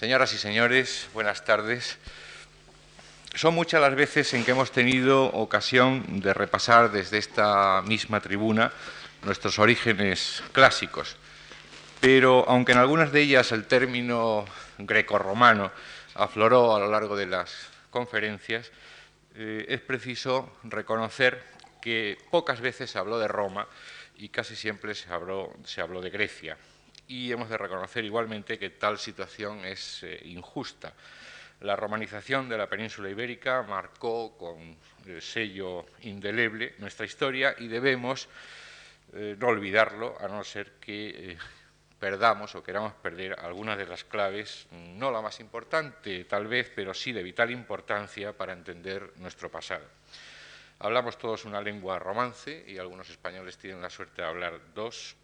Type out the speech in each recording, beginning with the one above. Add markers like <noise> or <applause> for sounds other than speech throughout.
Señoras y señores, buenas tardes. Son muchas las veces en que hemos tenido ocasión de repasar desde esta misma tribuna nuestros orígenes clásicos, pero aunque en algunas de ellas el término grecorromano afloró a lo largo de las conferencias, eh, es preciso reconocer que pocas veces se habló de Roma y casi siempre se habló, se habló de Grecia. Y hemos de reconocer igualmente que tal situación es eh, injusta. La romanización de la península ibérica marcó con el sello indeleble nuestra historia y debemos eh, no olvidarlo, a no ser que perdamos o queramos perder algunas de las claves, no la más importante tal vez, pero sí de vital importancia para entender nuestro pasado. Hablamos todos una lengua romance y algunos españoles tienen la suerte de hablar dos.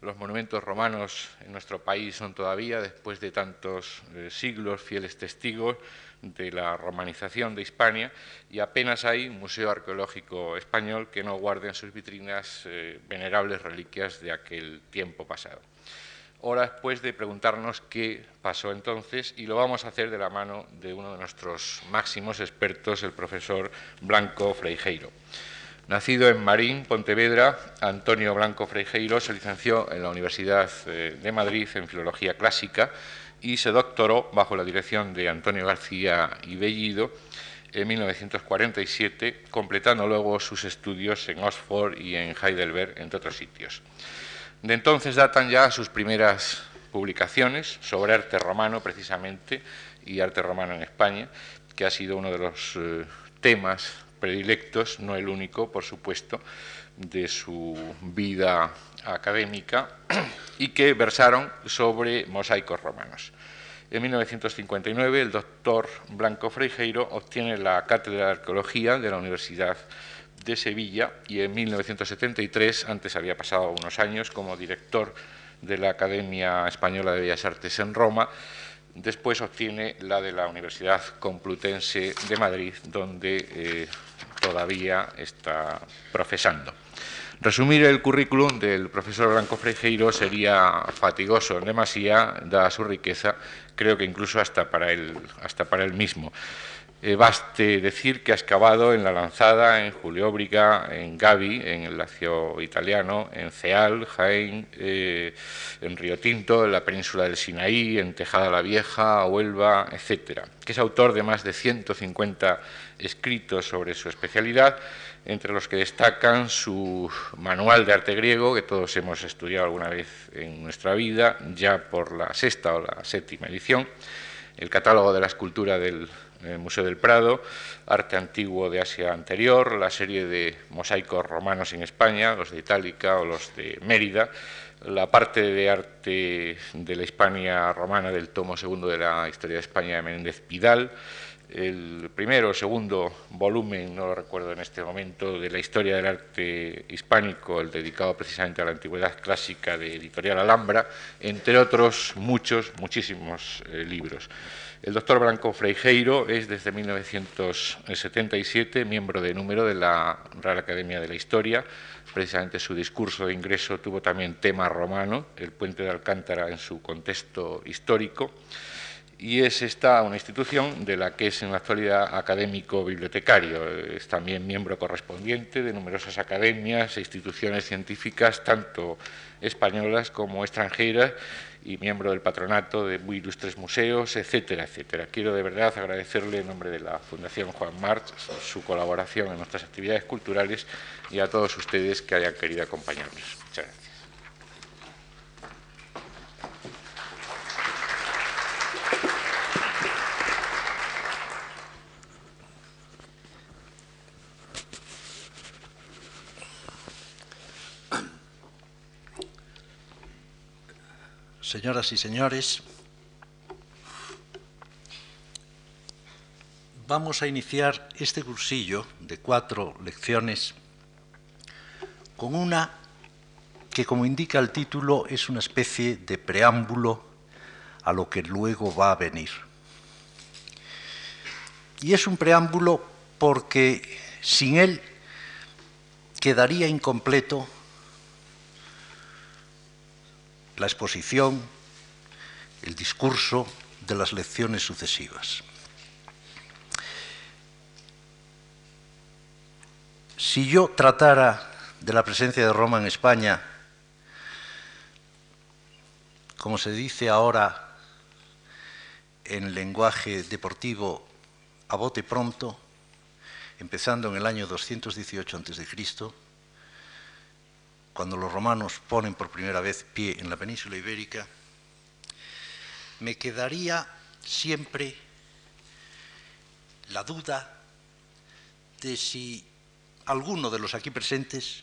Los monumentos romanos en nuestro país son todavía, después de tantos eh, siglos, fieles testigos de la romanización de Hispania y apenas hay un museo arqueológico español que no guarde en sus vitrinas eh, venerables reliquias de aquel tiempo pasado. Hora después de preguntarnos qué pasó entonces y lo vamos a hacer de la mano de uno de nuestros máximos expertos, el profesor Blanco Freijeiro. Nacido en Marín, Pontevedra, Antonio Blanco Freijeiro se licenció en la Universidad eh, de Madrid en Filología Clásica y se doctoró bajo la dirección de Antonio García y Bellido en 1947, completando luego sus estudios en Oxford y en Heidelberg, entre otros sitios. De entonces datan ya sus primeras publicaciones sobre arte romano, precisamente, y arte romano en España, que ha sido uno de los eh, temas predilectos, no el único, por supuesto, de su vida académica y que versaron sobre mosaicos romanos. En 1959 el doctor Blanco Freijeiro obtiene la cátedra de arqueología de la Universidad de Sevilla y en 1973, antes había pasado unos años como director de la Academia Española de Bellas Artes en Roma, después obtiene la de la Universidad Complutense de Madrid, donde eh, todavía está profesando. Resumir el currículum del profesor Blanco Freijeiro sería fatigoso en demasía, dada su riqueza, creo que incluso hasta para hasta para él mismo. Eh, baste decir que ha excavado en La Lanzada, en Julióbriga, en Gavi, en el Lacio italiano, en Ceal, Jaén, eh, en Río Tinto, en la península del Sinaí, en Tejada la Vieja, Huelva, etc. Que es autor de más de 150 escritos sobre su especialidad, entre los que destacan su manual de arte griego, que todos hemos estudiado alguna vez en nuestra vida, ya por la sexta o la séptima edición, el catálogo de la escultura del el Museo del Prado, arte antiguo de Asia anterior, la serie de mosaicos romanos en España, los de Itálica o los de Mérida, la parte de arte de la Hispania romana del tomo segundo de la historia de España de Menéndez Pidal, el primero o segundo volumen, no lo recuerdo en este momento, de la historia del arte hispánico, el dedicado precisamente a la antigüedad clásica de Editorial Alhambra, entre otros muchos, muchísimos eh, libros. El doctor Blanco Freijeiro es desde 1977 miembro de número de la Real Academia de la Historia. Precisamente su discurso de ingreso tuvo también tema romano, el puente de Alcántara en su contexto histórico. Y es esta una institución de la que es en la actualidad académico bibliotecario. Es también miembro correspondiente de numerosas academias e instituciones científicas, tanto españolas como extranjeras, y miembro del patronato de muy ilustres museos, etcétera, etcétera. Quiero de verdad agradecerle en nombre de la Fundación Juan March su colaboración en nuestras actividades culturales y a todos ustedes que hayan querido acompañarnos. Muchas gracias. Señoras y señores, vamos a iniciar este cursillo de cuatro lecciones con una que, como indica el título, es una especie de preámbulo a lo que luego va a venir. Y es un preámbulo porque sin él quedaría incompleto la exposición el discurso de las lecciones sucesivas. Si yo tratara de la presencia de Roma en España, como se dice ahora en lenguaje deportivo, a bote pronto, empezando en el año 218 a.C., cuando los romanos ponen por primera vez pie en la península ibérica, me quedaría siempre la duda de si alguno de los aquí presentes,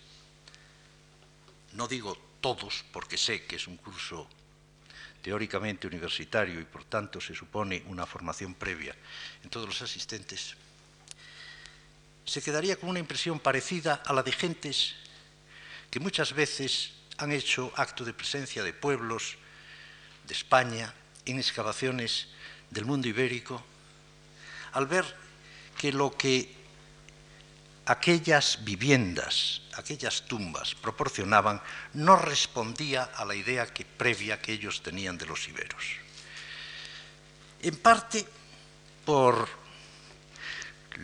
no digo todos porque sé que es un curso teóricamente universitario y por tanto se supone una formación previa en todos los asistentes, se quedaría con una impresión parecida a la de gentes que muchas veces han hecho acto de presencia de pueblos de España en excavaciones del mundo ibérico, al ver que lo que aquellas viviendas, aquellas tumbas proporcionaban no respondía a la idea que, previa que ellos tenían de los iberos. En parte por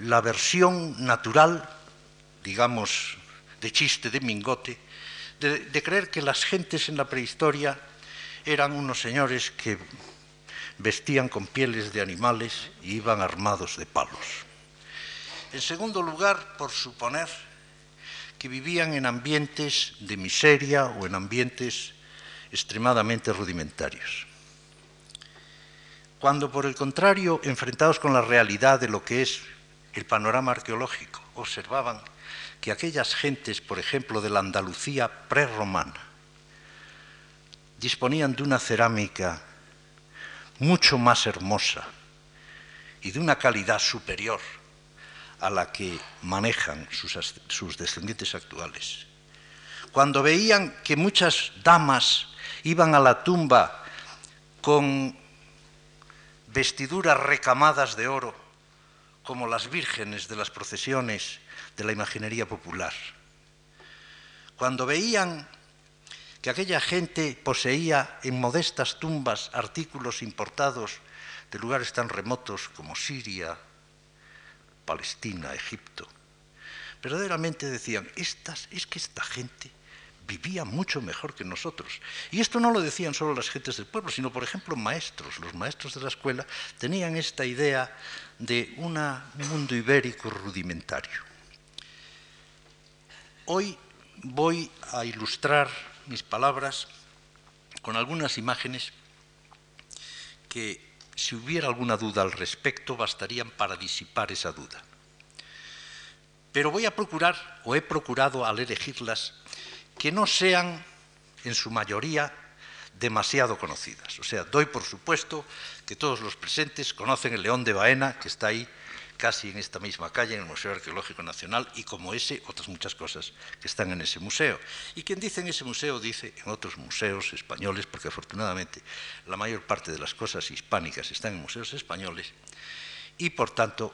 la versión natural, digamos, de chiste de mingote, de, creer que las gentes en la prehistoria eran unos señores que vestían con pieles de animales y iban armados de palos. En segundo lugar, por suponer que vivían en ambientes de miseria o en ambientes extremadamente rudimentarios. Cuando, por el contrario, enfrentados con la realidad de lo que es el panorama arqueológico, observaban que aquellas gentes, por ejemplo, de la Andalucía prerromana, disponían de una cerámica mucho más hermosa y de una calidad superior a la que manejan sus, descendientes actuales. Cuando veían que muchas damas iban a la tumba con vestiduras recamadas de oro, como las vírgenes de las procesiones de la imaginería popular. Cuando veían que aquella gente poseía en modestas tumbas artículos importados de lugares tan remotos como Siria, Palestina, Egipto. Verdaderamente decían, estas, es que esta gente vivía mucho mejor que nosotros. Y esto no lo decían solo las gentes del pueblo, sino, por ejemplo, maestros. Los maestros de la escuela tenían esta idea de un mundo ibérico rudimentario. Hoy voy a ilustrar mis palabras con algunas imágenes que si hubiera alguna duda al respecto, bastarían para disipar esa duda. Pero voy a procurar, o he procurado al elegirlas, que no sean, en su mayoría, demasiado conocidas. O sea, doy por supuesto que todos los presentes conocen el león de Baena, que está ahí casi en esta misma calle, en el Museo Arqueológico Nacional, y como ese, otras muchas cosas que están en ese museo. Y quien dice en ese museo, dice en otros museos españoles, porque afortunadamente la mayor parte de las cosas hispánicas están en museos españoles, y por tanto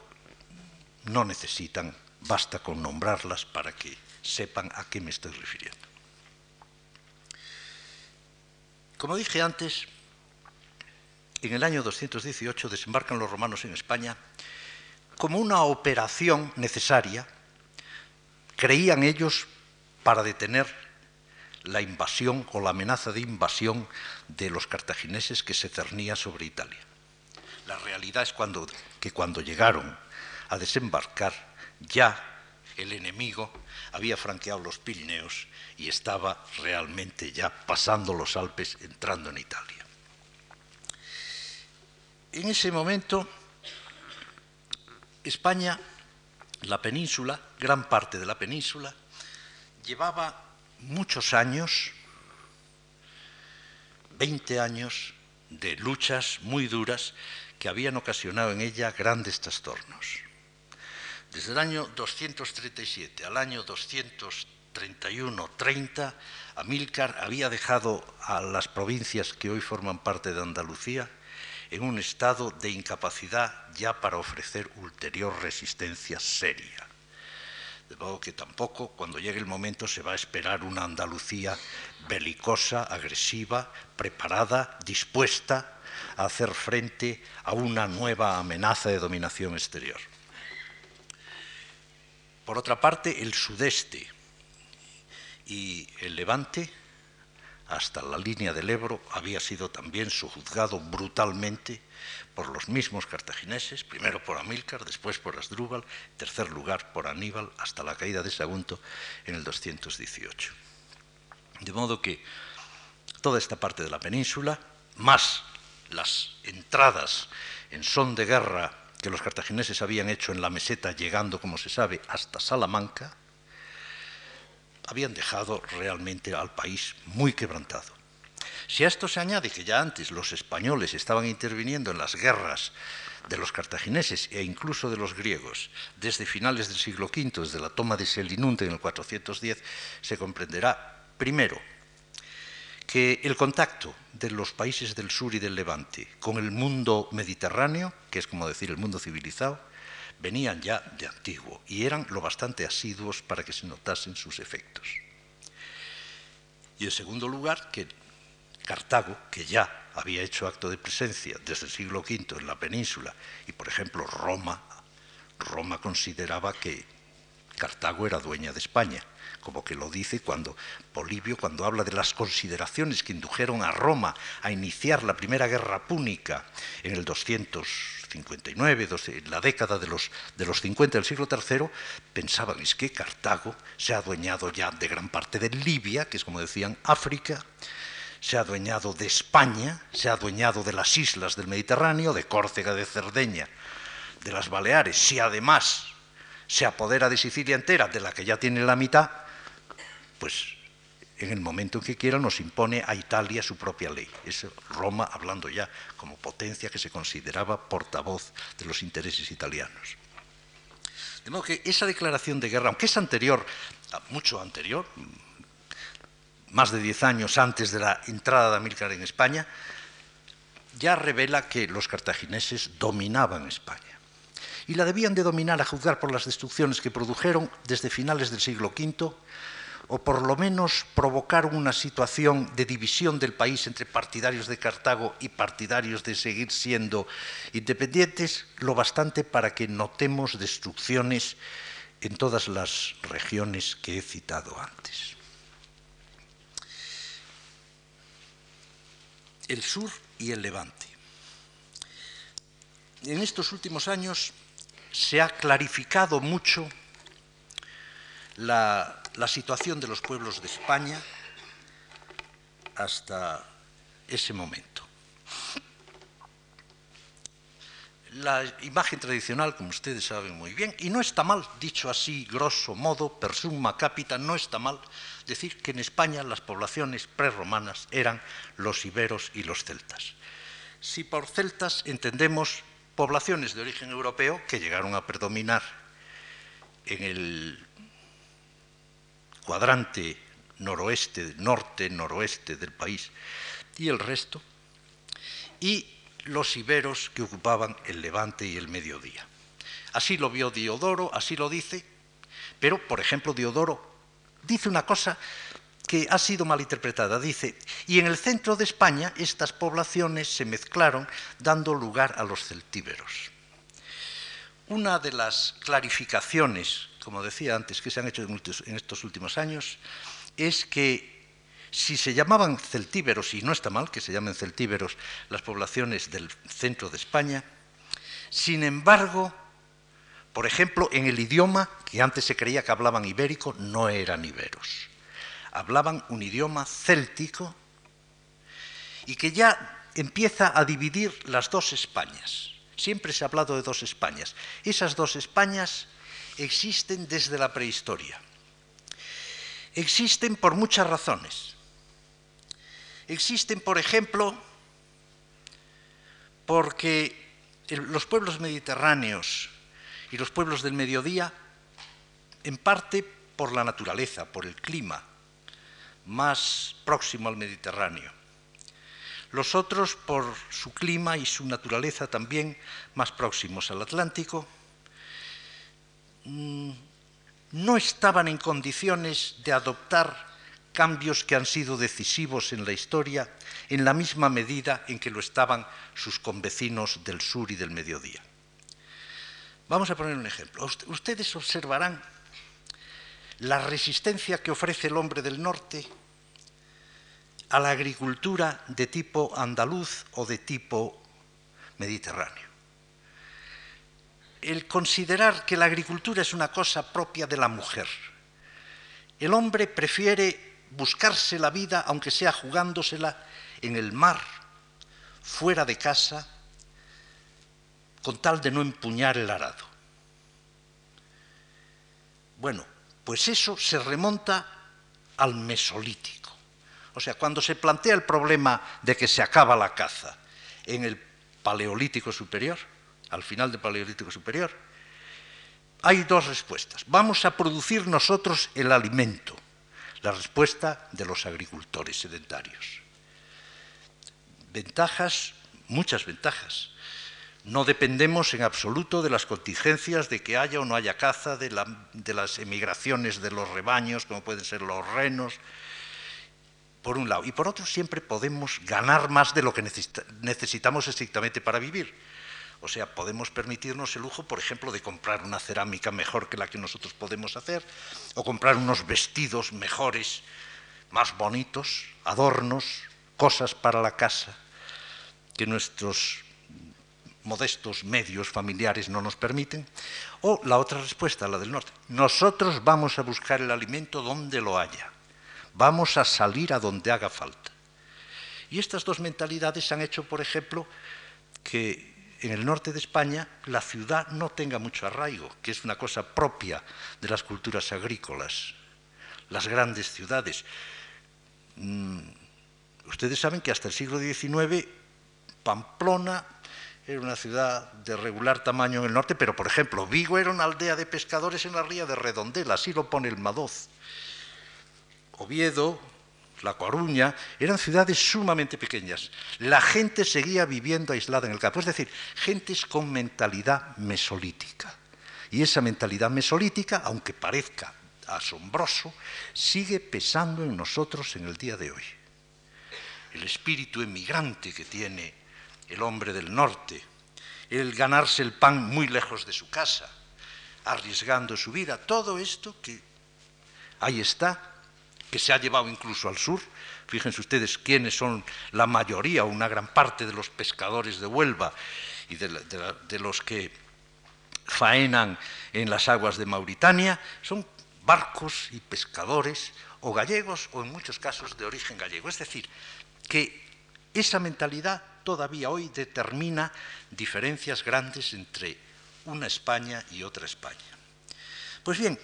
no necesitan, basta con nombrarlas para que sepan a qué me estoy refiriendo. Como dije antes, en el año 218 desembarcan los romanos en España como una operación necesaria, creían ellos, para detener la invasión o la amenaza de invasión de los cartagineses que se cernía sobre Italia. La realidad es que cuando llegaron a desembarcar, ya el enemigo había franqueado los Pirineos y estaba realmente ya pasando los Alpes entrando en Italia. En ese momento España, la península, gran parte de la península, llevaba muchos años, 20 años de luchas muy duras que habían ocasionado en ella grandes trastornos. Desde el año 237 al año 231-30, Amílcar había dejado a las provincias que hoy forman parte de Andalucía en un estado de incapacidad ya para ofrecer ulterior resistencia seria. De modo que tampoco cuando llegue el momento se va a esperar una Andalucía belicosa, agresiva, preparada, dispuesta a hacer frente a una nueva amenaza de dominación exterior. Por otra parte, el sudeste y el levante, hasta la línea del Ebro, había sido también sojuzgado brutalmente por los mismos cartagineses, primero por Amílcar, después por Asdrúbal, tercer lugar por Aníbal, hasta la caída de Sagunto en el 218. De modo que toda esta parte de la península, más las entradas en son de guerra que los cartagineses habían hecho en la meseta, llegando, como se sabe, hasta Salamanca, habían dejado realmente al país muy quebrantado. Si a esto se añade que ya antes los españoles estaban interviniendo en las guerras de los cartagineses e incluso de los griegos desde finales del siglo V, desde la toma de Selinunte en el 410, se comprenderá, primero, que el contacto de los países del sur y del levante con el mundo mediterráneo, que es como decir el mundo civilizado, venían ya de antiguo y eran lo bastante asiduos para que se notasen sus efectos. Y en segundo lugar, que Cartago, que ya había hecho acto de presencia desde el siglo V en la península, y por ejemplo Roma, Roma consideraba que Cartago era dueña de España como que lo dice cuando Polibio, cuando habla de las consideraciones que indujeron a Roma a iniciar la primera guerra púnica en el 259, en la década de los, de los 50 del siglo III, pensaban es que Cartago se ha adueñado ya de gran parte de Libia, que es como decían África, se ha adueñado de España, se ha adueñado de las islas del Mediterráneo, de Córcega, de Cerdeña, de las Baleares, si además se apodera de Sicilia entera, de la que ya tiene la mitad, pues en el momento en que quiera nos impone a Italia su propia ley. Es Roma hablando ya como potencia que se consideraba portavoz de los intereses italianos. De modo que esa declaración de guerra, aunque es anterior, mucho anterior, más de diez años antes de la entrada de Amílcar en España, ya revela que los cartagineses dominaban España. Y la debían de dominar a juzgar por las destrucciones que produjeron desde finales del siglo V o por lo menos provocaron una situación de división del país entre partidarios de Cartago y partidarios de seguir siendo independientes, lo bastante para que notemos destrucciones en todas las regiones que he citado antes. El sur y el levante. En estos últimos años se ha clarificado mucho la la situación de los pueblos de España hasta ese momento. La imagen tradicional, como ustedes saben muy bien, y no está mal, dicho así, grosso modo, per summa capita, no está mal decir que en España las poblaciones prerromanas eran los iberos y los celtas. Si por celtas entendemos poblaciones de origen europeo que llegaron a predominar en el cuadrante noroeste, norte, noroeste del país y el resto, y los iberos que ocupaban el levante y el mediodía. Así lo vio Diodoro, así lo dice, pero, por ejemplo, Diodoro dice una cosa que ha sido malinterpretada. Dice, y en el centro de España estas poblaciones se mezclaron dando lugar a los celtíberos. Una de las clarificaciones como decía antes, que se han hecho en estos últimos años, es que si se llamaban celtíberos, y no está mal que se llamen celtíberos las poblaciones del centro de España, sin embargo, por ejemplo, en el idioma, que antes se creía que hablaban ibérico, no eran iberos. Hablaban un idioma céltico y que ya empieza a dividir las dos Españas. Siempre se ha hablado de dos Españas. Esas dos Españas existen desde la prehistoria. Existen por muchas razones. Existen, por ejemplo, porque los pueblos mediterráneos y los pueblos del mediodía, en parte por la naturaleza, por el clima más próximo al Mediterráneo. Los otros por su clima y su naturaleza también más próximos al Atlántico no estaban en condiciones de adoptar cambios que han sido decisivos en la historia en la misma medida en que lo estaban sus convecinos del sur y del mediodía. Vamos a poner un ejemplo. Ustedes observarán la resistencia que ofrece el hombre del norte a la agricultura de tipo andaluz o de tipo mediterráneo. El considerar que la agricultura es una cosa propia de la mujer. El hombre prefiere buscarse la vida, aunque sea jugándosela en el mar, fuera de casa, con tal de no empuñar el arado. Bueno, pues eso se remonta al mesolítico. O sea, cuando se plantea el problema de que se acaba la caza en el Paleolítico Superior, al final del Paleolítico Superior, hay dos respuestas. Vamos a producir nosotros el alimento, la respuesta de los agricultores sedentarios. Ventajas, muchas ventajas. No dependemos en absoluto de las contingencias de que haya o no haya caza, de, las emigraciones de los rebaños, como pueden ser los renos, por un lado. Y por otro, siempre podemos ganar más de lo que necesitamos estrictamente para vivir. O sea, podemos permitirnos el lujo, por ejemplo, de comprar una cerámica mejor que la que nosotros podemos hacer, o comprar unos vestidos mejores, más bonitos, adornos, cosas para la casa, que nuestros modestos medios familiares no nos permiten. O la otra respuesta, la del norte. Nosotros vamos a buscar el alimento donde lo haya. Vamos a salir a donde haga falta. Y estas dos mentalidades han hecho, por ejemplo, que en el norte de España la ciudad no tenga mucho arraigo, que es una cosa propia de las culturas agrícolas, las grandes ciudades. Mm, ustedes saben que hasta el siglo XIX Pamplona era una ciudad de regular tamaño en el norte, pero por ejemplo Vigo era una aldea de pescadores en la ría de Redondela, así lo pone el Madoz. Oviedo, la Coruña, eran ciudades sumamente pequeñas. La gente seguía viviendo aislada en el campo, es decir, gentes con mentalidad mesolítica. Y esa mentalidad mesolítica, aunque parezca asombroso, sigue pesando en nosotros en el día de hoy. El espíritu emigrante que tiene el hombre del norte, el ganarse el pan muy lejos de su casa, arriesgando su vida, todo esto que ahí está, que se ha llevado incluso al sur. Fíjense ustedes quiénes son la mayoría o una gran parte de los pescadores de Huelva y de, los que faenan en las aguas de Mauritania, son barcos y pescadores o gallegos o en muchos casos de origen gallego. Es decir, que esa mentalidad todavía hoy determina diferencias grandes entre una España y otra España. Pues bien,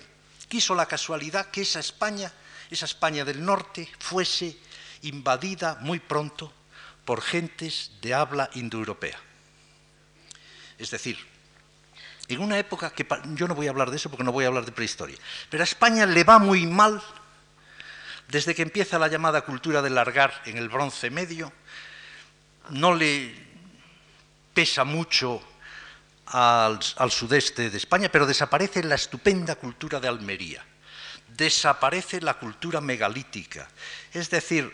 quiso la casualidad que esa España esa España del norte fuese invadida muy pronto por gentes de habla indoeuropea. Es decir, en una época que yo no voy a hablar de eso porque no voy a hablar de prehistoria, pero a España le va muy mal desde que empieza la llamada cultura del largar en el bronce medio, no le pesa mucho al, al sudeste de España, pero desaparece la estupenda cultura de Almería desaparece la cultura megalítica. Es decir,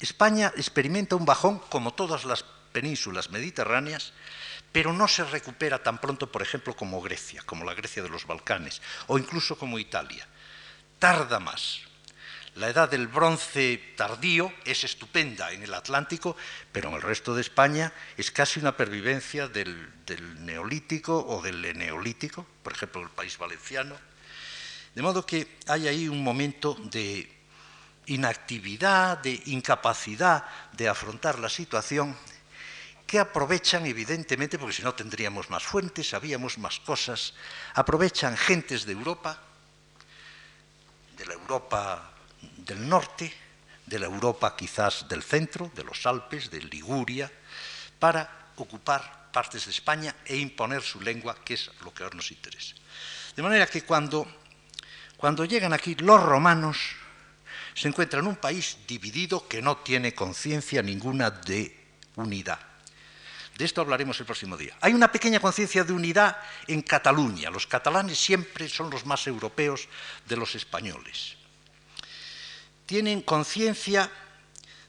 España experimenta un bajón como todas las penínsulas mediterráneas, pero no se recupera tan pronto, por ejemplo, como Grecia, como la Grecia de los Balcanes, o incluso como Italia. Tarda más. La edad del bronce tardío es estupenda en el Atlántico, pero en el resto de España es casi una pervivencia del, neolítico o del neolítico, por ejemplo, el país valenciano, de modo que hay ahí un momento de inactividad, de incapacidad de afrontar la situación, que aprovechan evidentemente, porque si no tendríamos más fuentes, sabíamos más cosas, aprovechan gentes de Europa, de la Europa del norte, de la Europa quizás del centro, de los Alpes, de Liguria, para ocupar partes de España e imponer su lengua, que es lo que ahora nos interesa. De manera que cuando cuando llegan aquí los romanos, se encuentran en un país dividido que no tiene conciencia ninguna de unidad. De esto hablaremos el próximo día. Hay una pequeña conciencia de unidad en Cataluña. Los catalanes siempre son los más europeos de los españoles. tienen conciencia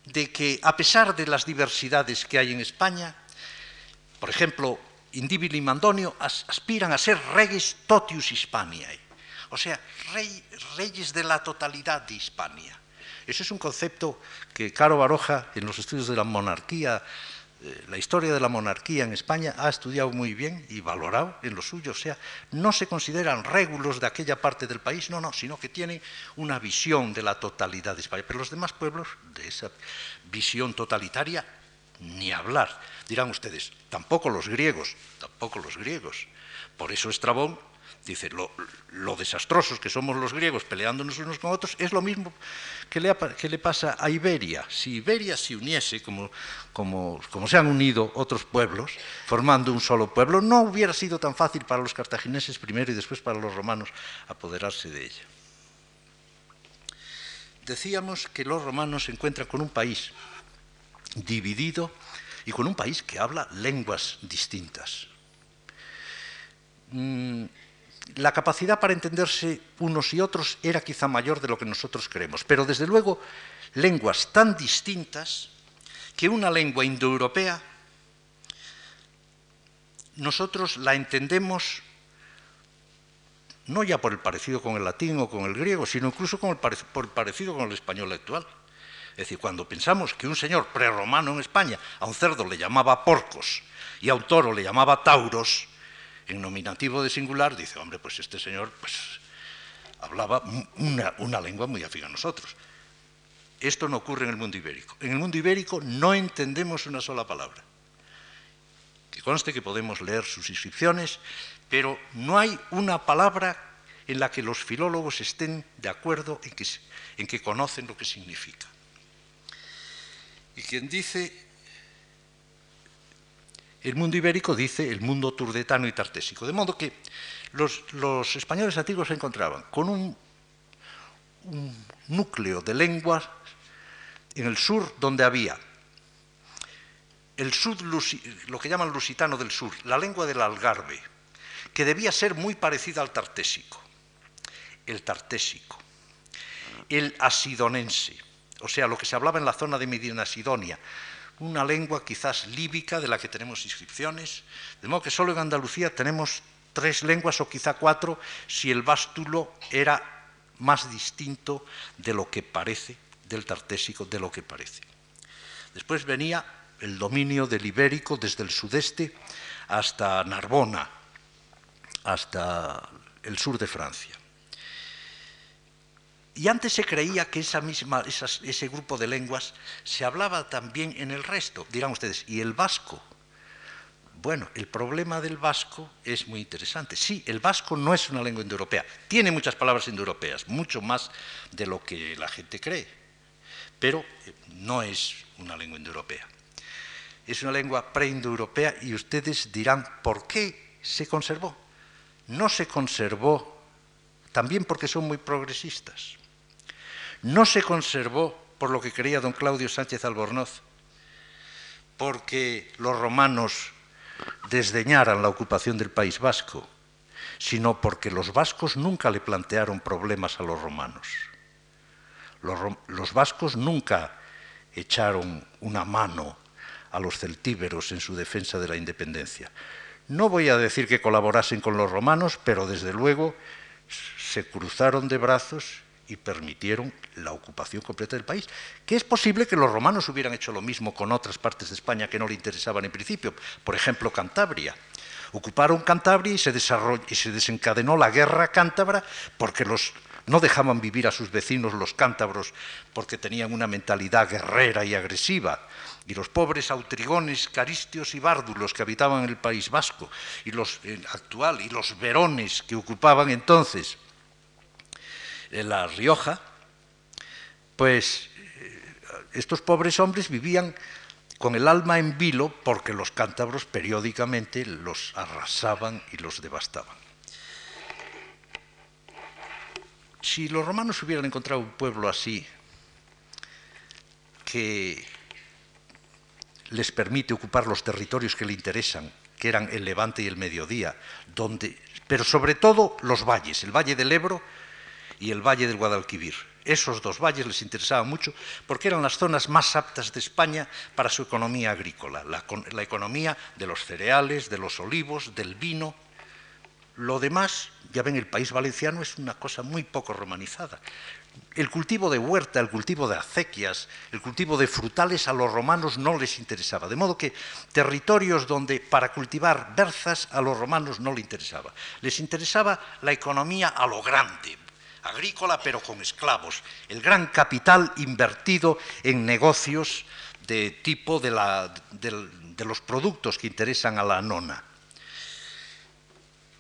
de que a pesar de las diversidades que hay en España, por ejemplo, Indíbil y Mandonio aspiran a ser reyes totius Hispaniae, o sea, reyes de la totalidad de Hispania. Ese es un concepto que Caro Baroja, en los estudios de la monarquía, eh, la historia de la monarquía en España, ha estudiado muy bien y valorado en lo suyo. O sea, no se consideran régulos de aquella parte del país, no, no, sino que tienen una visión de la totalidad de España. Pero los demás pueblos, de esa visión totalitaria, ni hablar. Dirán ustedes, tampoco los griegos, tampoco los griegos. Por eso Estrabón dice, lo, desastrosos que somos los griegos peleándonos unos con otros es lo mismo que le, que le pasa a Iberia. Si Iberia se uniese, como, como, como, se han unido otros pueblos, formando un solo pueblo, no hubiera sido tan fácil para los cartagineses primero y después para los romanos apoderarse de ella. Decíamos que los romanos se encuentran con un país dividido y con un país que habla lenguas distintas. Mm, la capacidad para entenderse unos y otros era quizá mayor de lo que nosotros creemos, pero desde luego lenguas tan distintas que una lengua indoeuropea nosotros la entendemos no ya por el parecido con el latín o con el griego, sino incluso por el parecido con el español actual. Es decir, cuando pensamos que un señor prerromano en España a un cerdo le llamaba porcos y a un toro le llamaba tauros, en nominativo de singular, dice, hombre, pues este señor pues, hablaba una, lengua muy afín a nosotros. Esto no ocurre en el mundo ibérico. En el mundo ibérico no entendemos una sola palabra. Que conste que podemos leer sus inscripciones, pero no hay una palabra en la que los filólogos estén de acuerdo en que, en que conocen lo que significa. Y quien dice el mundo ibérico dice el mundo turdetano y tartésico. De modo que los, españoles antiguos se encontraban con un, núcleo de lenguas en el sur donde había el sud, lo que llaman lusitano del sur, la lengua del algarve, que debía ser muy parecida al tartésico, el tartésico, el asidonense, o sea, lo que se hablaba en la zona de Medina Sidonia, una lengua quizás líbica de la que tenemos inscripciones, de modo que solo en Andalucía tenemos tres lenguas o quizá cuatro si el bástulo era más distinto de lo que parece, del tartésico, de lo que parece. Después venía el dominio del ibérico desde el sudeste hasta Narbona, hasta el sur de Francia. Y antes se creía que esa misma, ese grupo de lenguas se hablaba también en el resto. Dirán ustedes, ¿y el vasco? Bueno, el problema del vasco es muy interesante. Sí, el vasco no es una lengua indoeuropea. Tiene muchas palabras indoeuropeas, mucho más de lo que la gente cree. Pero eh, no es una lengua indoeuropea. Es una lengua preindoeuropea y ustedes dirán, ¿por qué se conservó? No se conservó también porque son muy progresistas no se conservó por lo que creía don Claudio Sánchez Albornoz, porque los romanos desdeñaran la ocupación del País Vasco, sino porque los vascos nunca le plantearon problemas a los romanos. Los, vascos nunca echaron una mano a los celtíberos en su defensa de la independencia. No voy a decir que colaborasen con los romanos, pero desde luego se cruzaron de brazos y permitieron la ocupación completa del país. Que es posible que los romanos hubieran hecho lo mismo con otras partes de España que no le interesaban en principio, por ejemplo Cantabria. Ocuparon Cantabria y se, y se desencadenó la guerra cántabra porque los, no dejaban vivir a sus vecinos los cántabros porque tenían una mentalidad guerrera y agresiva. Y los pobres autrigones, caristios y bárdulos que habitaban el País Vasco, y los actual, y los verones que ocupaban entonces en La Rioja, pues eh, estos pobres hombres vivían con el alma en vilo porque los cántabros periódicamente los arrasaban y los devastaban. Si los romanos hubieran encontrado un pueblo así, que les permite ocupar los territorios que le interesan, que eran el Levante y el Mediodía, donde, pero sobre todo los valles, el Valle del Ebro y el Valle del Guadalquivir. Esos dos valles les interesaban mucho porque eran las zonas más aptas de España para su economía agrícola, la, la economía de los cereales, de los olivos, del vino. Lo demás, ya ven, el país valenciano es una cosa muy poco romanizada. El cultivo de huerta, el cultivo de acequias, el cultivo de frutales a los romanos no les interesaba. De modo que territorios donde para cultivar berzas a los romanos no les interesaba. Les interesaba la economía a lo grande, agrícola pero con esclavos, el gran capital invertido en negocios de tipo de, los productos que interesan a la nona.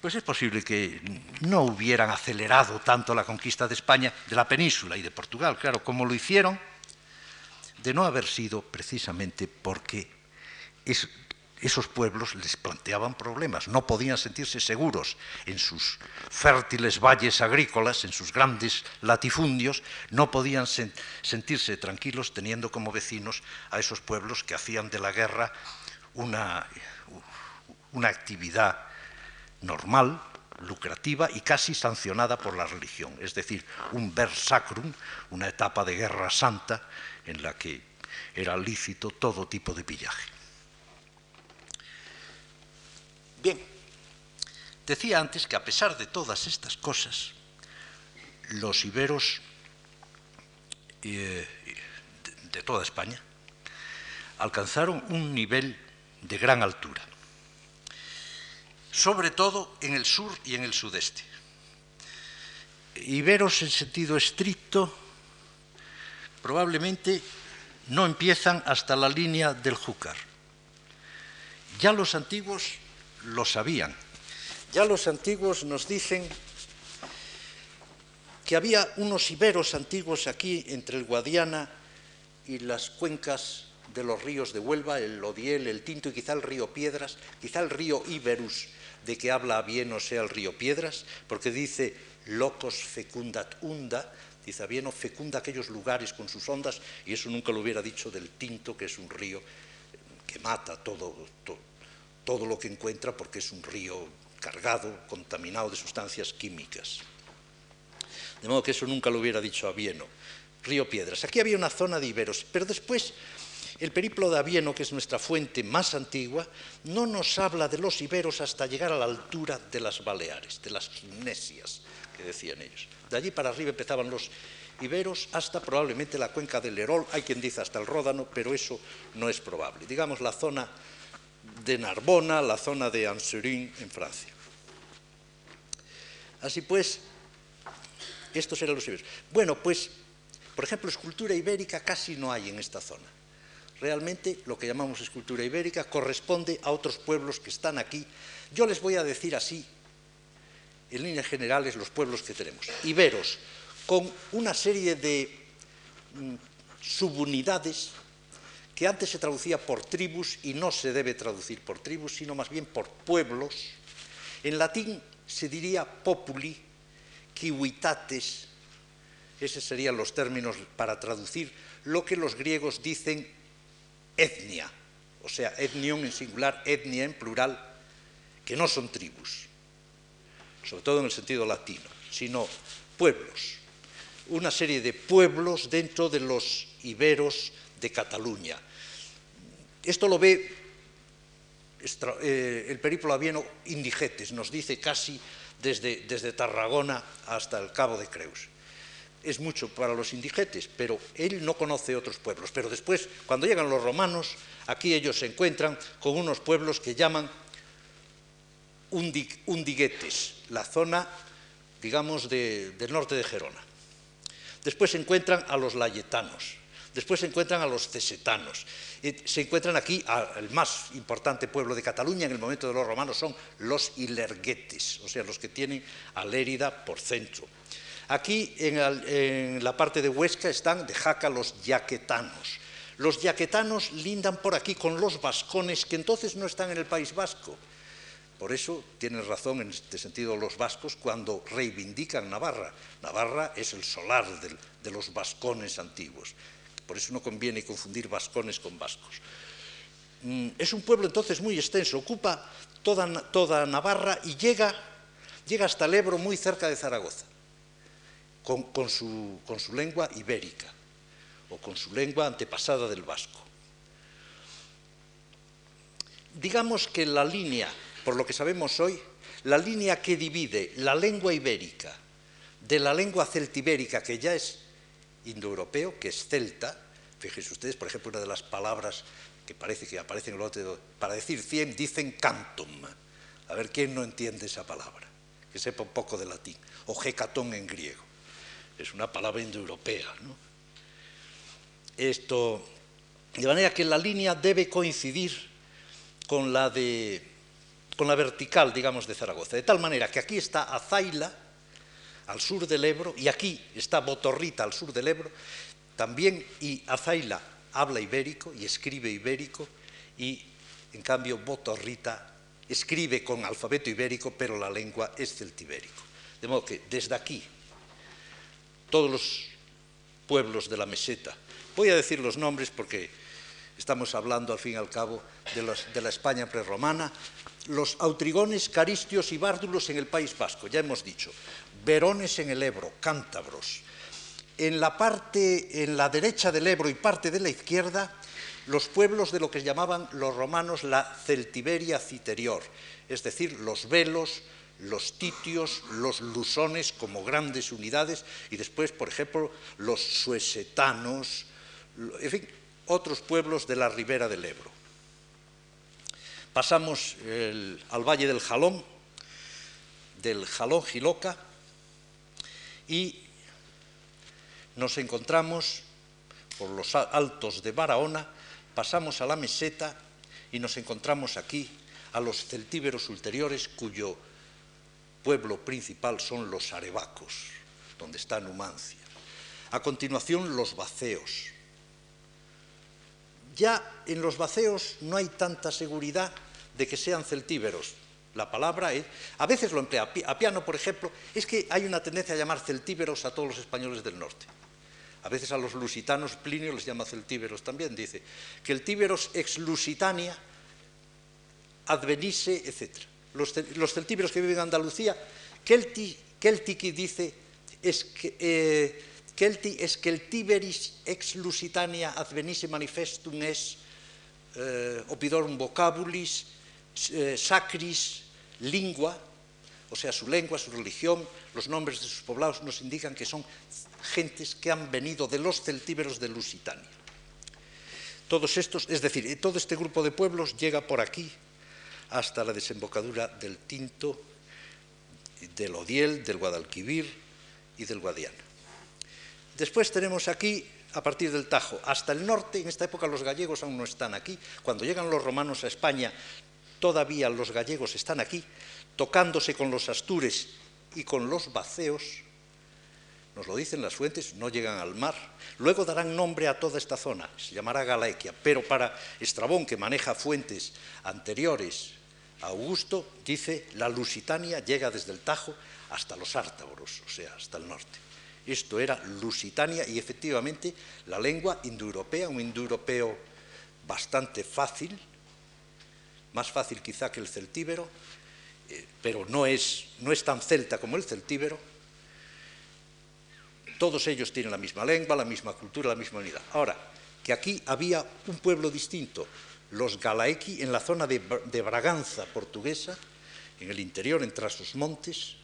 Pues es posible que no hubieran acelerado tanto la conquista de España, de la península y de Portugal, claro, como lo hicieron, de no haber sido precisamente porque esos pueblos les planteaban problemas, no podían sentirse seguros en sus fértiles valles agrícolas, en sus grandes latifundios, no podían sentirse tranquilos teniendo como vecinos a esos pueblos que hacían de la guerra una, una actividad normal, lucrativa y casi sancionada por la religión, es decir, un ver sacrum, una etapa de guerra santa en la que era lícito todo tipo de pillaje. Bien, decía antes que a pesar de todas estas cosas, los iberos eh, de toda España alcanzaron un nivel de gran altura sobre todo en el sur y en el sudeste. Iberos en sentido estricto probablemente no empiezan hasta la línea del Júcar. Ya los antiguos lo sabían. Ya los antiguos nos dicen que había unos iberos antiguos aquí entre el Guadiana y las cuencas de los ríos de Huelva, el Odiel, el Tinto y quizá el río Piedras, quizá el río Iberus, de que habla Avieno sea el río Piedras, porque dice locos fecundat unda, dice Avieno fecunda aquellos lugares con sus ondas, y eso nunca lo hubiera dicho del Tinto, que es un río que mata todo, todo, lo que encuentra, porque es un río cargado, contaminado de sustancias químicas. De modo que eso nunca lo hubiera dicho Avieno. Río Piedras. Aquí había una zona de iberos, pero después el periplo de Avieno, que es nuestra fuente más antigua, no nos habla de los iberos hasta llegar a la altura de las Baleares, de las gimnesias, que decían ellos. De allí para arriba empezaban los iberos hasta probablemente la cuenca del Lerol, hay quien dice hasta el Ródano, pero eso no es probable. Digamos la zona de Narbona, la zona de Anserín en Francia. Así pues, estos eran los iberos. Bueno, pues, por ejemplo, escultura ibérica casi no hay en esta zona. Realmente lo que llamamos escultura ibérica corresponde a otros pueblos que están aquí. Yo les voy a decir así, en líneas generales, los pueblos que tenemos. Iberos, con una serie de mm, subunidades que antes se traducía por tribus y no se debe traducir por tribus, sino más bien por pueblos. En latín se diría populi, kiwitates, esos serían los términos para traducir lo que los griegos dicen etnia, o sea, etnion en singular, etnia en plural, que no son tribus, sobre todo en el sentido latino, sino pueblos, una serie de pueblos dentro de los iberos de Cataluña. Esto lo ve eh, el periplo avieno Indigetes, nos dice casi desde, desde Tarragona hasta el Cabo de Creus es mucho para los indigetes, pero él no conoce otros pueblos. Pero después, cuando llegan los romanos, aquí ellos se encuentran con unos pueblos que llaman undiguetes, la zona, digamos, del norte de Gerona. Después se encuentran a los layetanos, después se encuentran a los cesetanos. se encuentran aquí al más importante pueblo de Cataluña en el momento de los romanos son los ilerguetes, o sea, los que tienen a Lérida por centro. Aquí en, la parte de Huesca están de Jaca los yaquetanos. Los yaquetanos lindan por aquí con los vascones que entonces no están en el País Vasco. Por eso tienen razón en este sentido los vascos cuando reivindican Navarra. Navarra es el solar de, los vascones antiguos. Por eso no conviene confundir vascones con vascos. Mm, es un pueblo entonces muy extenso, ocupa toda, Navarra y llega hasta el Ebro muy cerca de Zaragoza con, su, con su lengua ibérica o con su lengua antepasada del vasco. Digamos que la línea, por lo que sabemos hoy, la línea que divide la lengua ibérica de la lengua celtibérica, que ya es indoeuropeo, que es celta, fíjense ustedes, por ejemplo, una de las palabras que parece que aparecen en el otro, para decir 100 dicen cantum. A ver quién no entiende esa palabra, que sepa un poco de latín, o hecatón en griego. Es una palabra indoeuropea, ¿no? Esto, de manera que la línea debe coincidir con la de con la vertical, digamos, de Zaragoza, de tal manera que aquí está Azaila al sur del Ebro y aquí está Botorrita al sur del Ebro, también y Azaila habla ibérico y escribe ibérico y en cambio Botorrita escribe con alfabeto ibérico, pero la lengua es celtibérico. De modo que desde aquí todos los pueblos de la meseta Voy a decir los nombres porque estamos hablando al fin y al cabo de, la España prerromana. Los autrigones, caristios y bárdulos en el País Vasco, ya hemos dicho. Verones en el Ebro, cántabros. En la parte, en la derecha del Ebro y parte de la izquierda, los pueblos de lo que llamaban los romanos la Celtiberia citerior, es decir, los velos, los titios, los lusones como grandes unidades y después, por ejemplo, los suesetanos, en fin, otros pueblos de la ribera del Ebro. Pasamos al valle del Jalón, del Jalón Giloca, y nos encontramos por los altos de Barahona, pasamos a la meseta y nos encontramos aquí a los celtíberos ulteriores cuyo pueblo principal son los arebacos, donde está Numancia. A continuación los baceos, ya en los vaceos no hay tanta seguridad de que sean celtíberos. La palabra es, a veces lo emplea, a piano, por ejemplo, es que hay una tendencia a llamar celtíberos a todos los españoles del norte. A veces a los lusitanos Plinio les llama celtíberos también, dice, que el tíberos ex lusitania, advenise, etc. Los, celtíberos que viven en Andalucía, Kelti, Keltiki dice, es que... Eh, es el tiberis ex lusitania advenisse manifestum es eh, opidorum vocabulis, eh, sacris, lingua, o sea, su lengua, su religión, los nombres de sus poblados nos indican que son gentes que han venido de los celtíberos de Lusitania. Todos estos, es decir, todo este grupo de pueblos llega por aquí hasta la desembocadura del Tinto, del Odiel, del Guadalquivir y del Guadiana. Después tenemos aquí, a partir del Tajo, hasta el norte, en esta época los gallegos aún no están aquí, cuando llegan los romanos a España, todavía los gallegos están aquí, tocándose con los astures y con los baceos, nos lo dicen las fuentes, no llegan al mar. Luego darán nombre a toda esta zona, se llamará Galaequia, pero para Estrabón, que maneja fuentes anteriores a Augusto, dice, la Lusitania llega desde el Tajo hasta los Ártaboros, o sea, hasta el norte. Esto era Lusitania y efectivamente la lengua indoeuropea, un indoeuropeo bastante fácil, más fácil quizá que el celtíbero, eh, pero no es, no es tan celta como el celtíbero. Todos ellos tienen la misma lengua, la misma cultura, la misma unidad. Ahora, que aquí había un pueblo distinto, los Galaeki, en la zona de, Braganza portuguesa, en el interior, entre esos montes,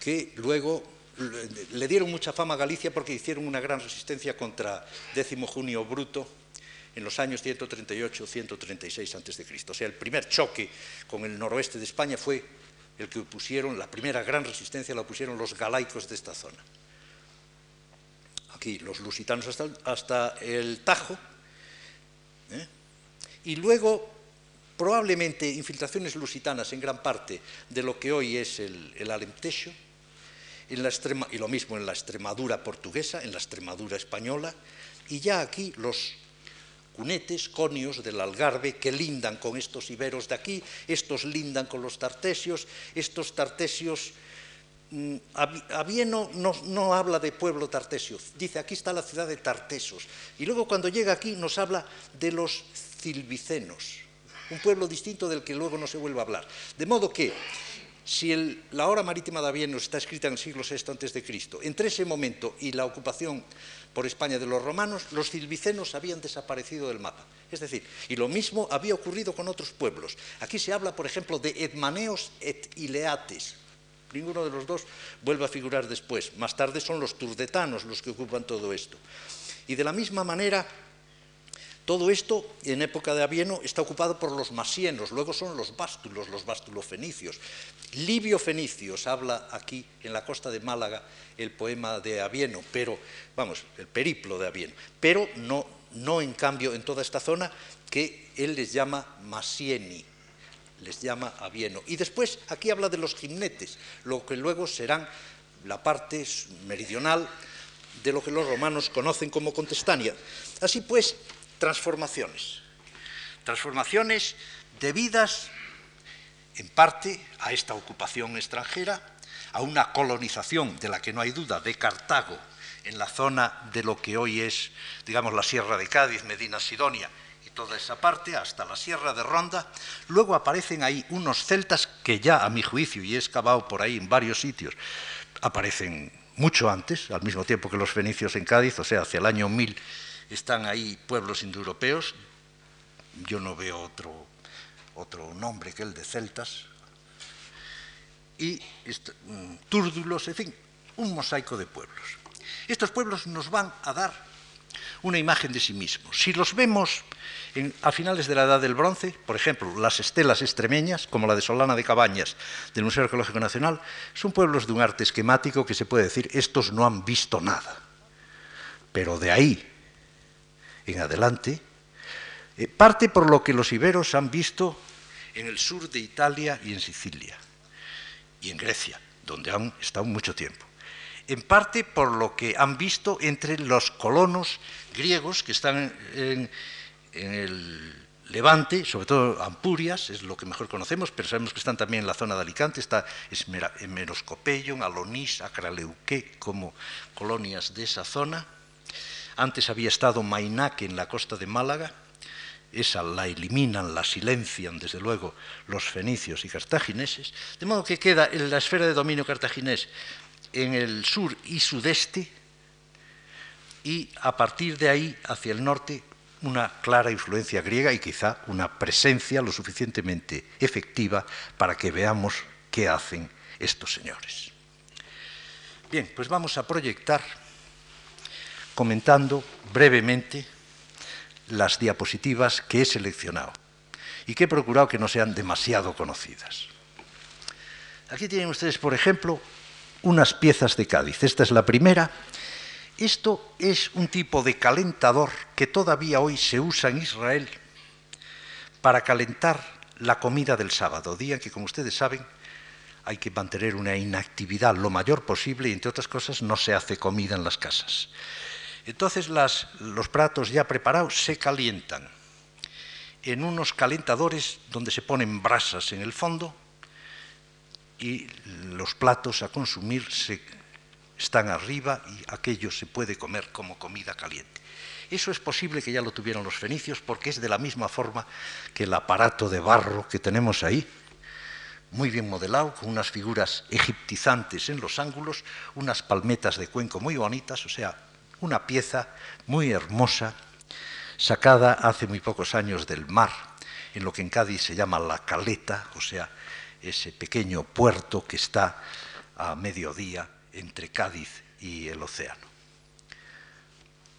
que luego le dieron mucha fama a Galicia porque hicieron una gran resistencia contra décimo junio Bruto en los años 138-136 a.C. O sea, el primer choque con el noroeste de España fue el que pusieron, la primera gran resistencia la pusieron los galaicos de esta zona. Aquí los lusitanos hasta, el Tajo, ¿eh? y luego probablemente infiltraciones lusitanas en gran parte de lo que hoy es el, el Alentejo, y lo mismo en la Extremadura portuguesa, en la Extremadura española, y ya aquí los cunetes, conios del Algarve, que lindan con estos iberos de aquí, estos lindan con los tartesios, estos tartesios... Mm, Avieno no, no, habla de pueblo tartesio, dice aquí está la ciudad de Tartesos, y luego cuando llega aquí nos habla de los cilvicenos, un pueblo distinto del que luego no se vuelve a hablar. De modo que si la hora marítima de Avieno está escrita en el siglo VI a.C., entre ese momento y la ocupación por España de los romanos, los silvicenos habían desaparecido del mapa. Es decir, y lo mismo había ocurrido con otros pueblos. Aquí se habla, por ejemplo, de Edmaneos et Ileates. Ninguno de los dos vuelve a figurar después. Más tarde son los turdetanos los que ocupan todo esto. Y de la misma manera, todo esto, en época de Avieno, está ocupado por los masienos, luego son los bástulos, los bástulofenicios. Livio Fenicios habla aquí en la costa de Málaga el poema de Avieno, pero, vamos, el periplo de Avieno, pero no, no en cambio en toda esta zona que él les llama Masieni, les llama Avieno. Y después aquí habla de los gimnetes, lo que luego serán la parte meridional de lo que los romanos conocen como Contestania. Así pues, transformaciones. Transformaciones debidas en parte a esta ocupación extranjera, a una colonización de la que no hay duda de Cartago en la zona de lo que hoy es, digamos, la Sierra de Cádiz, Medina Sidonia y toda esa parte, hasta la Sierra de Ronda. Luego aparecen ahí unos celtas que ya, a mi juicio, y he excavado por ahí en varios sitios, aparecen mucho antes, al mismo tiempo que los fenicios en Cádiz, o sea, hacia el año 1000 están ahí pueblos indoeuropeos. Yo no veo otro, otro nombre que el de celtas. Y mm, túrdulos, en fin, un mosaico de pueblos. Estos pueblos nos van a dar una imagen de sí mismos. Si los vemos a finales de la Edad del Bronce, por ejemplo, las estelas extremeñas, como la de Solana de Cabañas del Museo Arqueológico Nacional, son pueblos de un arte esquemático que se puede decir, estos no han visto nada. Pero de ahí en adelante, eh, parte por lo que los iberos han visto en el sur de Italia y en Sicilia, y en Grecia, donde han estado mucho tiempo. En parte por lo que han visto entre los colonos griegos que están en, el Levante, sobre todo Ampurias, es lo que mejor conocemos, pero sabemos que están también en la zona de Alicante, está Emeroscopeion, Alonís, Acraleuque, como colonias de esa zona. Antes había estado Mainaque en la costa de Málaga, esa la eliminan, la silencian, desde luego, los fenicios y cartagineses, de modo que queda en la esfera de dominio cartaginés en el sur y sudeste, y a partir de ahí, hacia el norte, una clara influencia griega y quizá una presencia lo suficientemente efectiva para que veamos qué hacen estos señores. Bien, pues vamos a proyectar comentando brevemente las diapositivas que he seleccionado y que he procurado que no sean demasiado conocidas. Aquí tienen ustedes, por ejemplo, unas piezas de Cádiz. Esta es la primera. Esto es un tipo de calentador que todavía hoy se usa en Israel para calentar la comida del sábado, día que, como ustedes saben, hay que mantener una inactividad lo mayor posible y, entre otras cosas, no se hace comida en las casas. Entonces los platos ya preparados se calientan en unos calentadores donde se ponen brasas en el fondo y los platos a consumir se, están arriba y aquello se puede comer como comida caliente. Eso es posible que ya lo tuvieran los fenicios porque es de la misma forma que el aparato de barro que tenemos ahí, muy bien modelado, con unas figuras egiptizantes en los ángulos, unas palmetas de cuenco muy bonitas, o sea, una pieza muy hermosa, sacada hace muy pocos años del mar, en lo que en Cádiz se llama la caleta, o sea, ese pequeño puerto que está a mediodía entre Cádiz y el océano.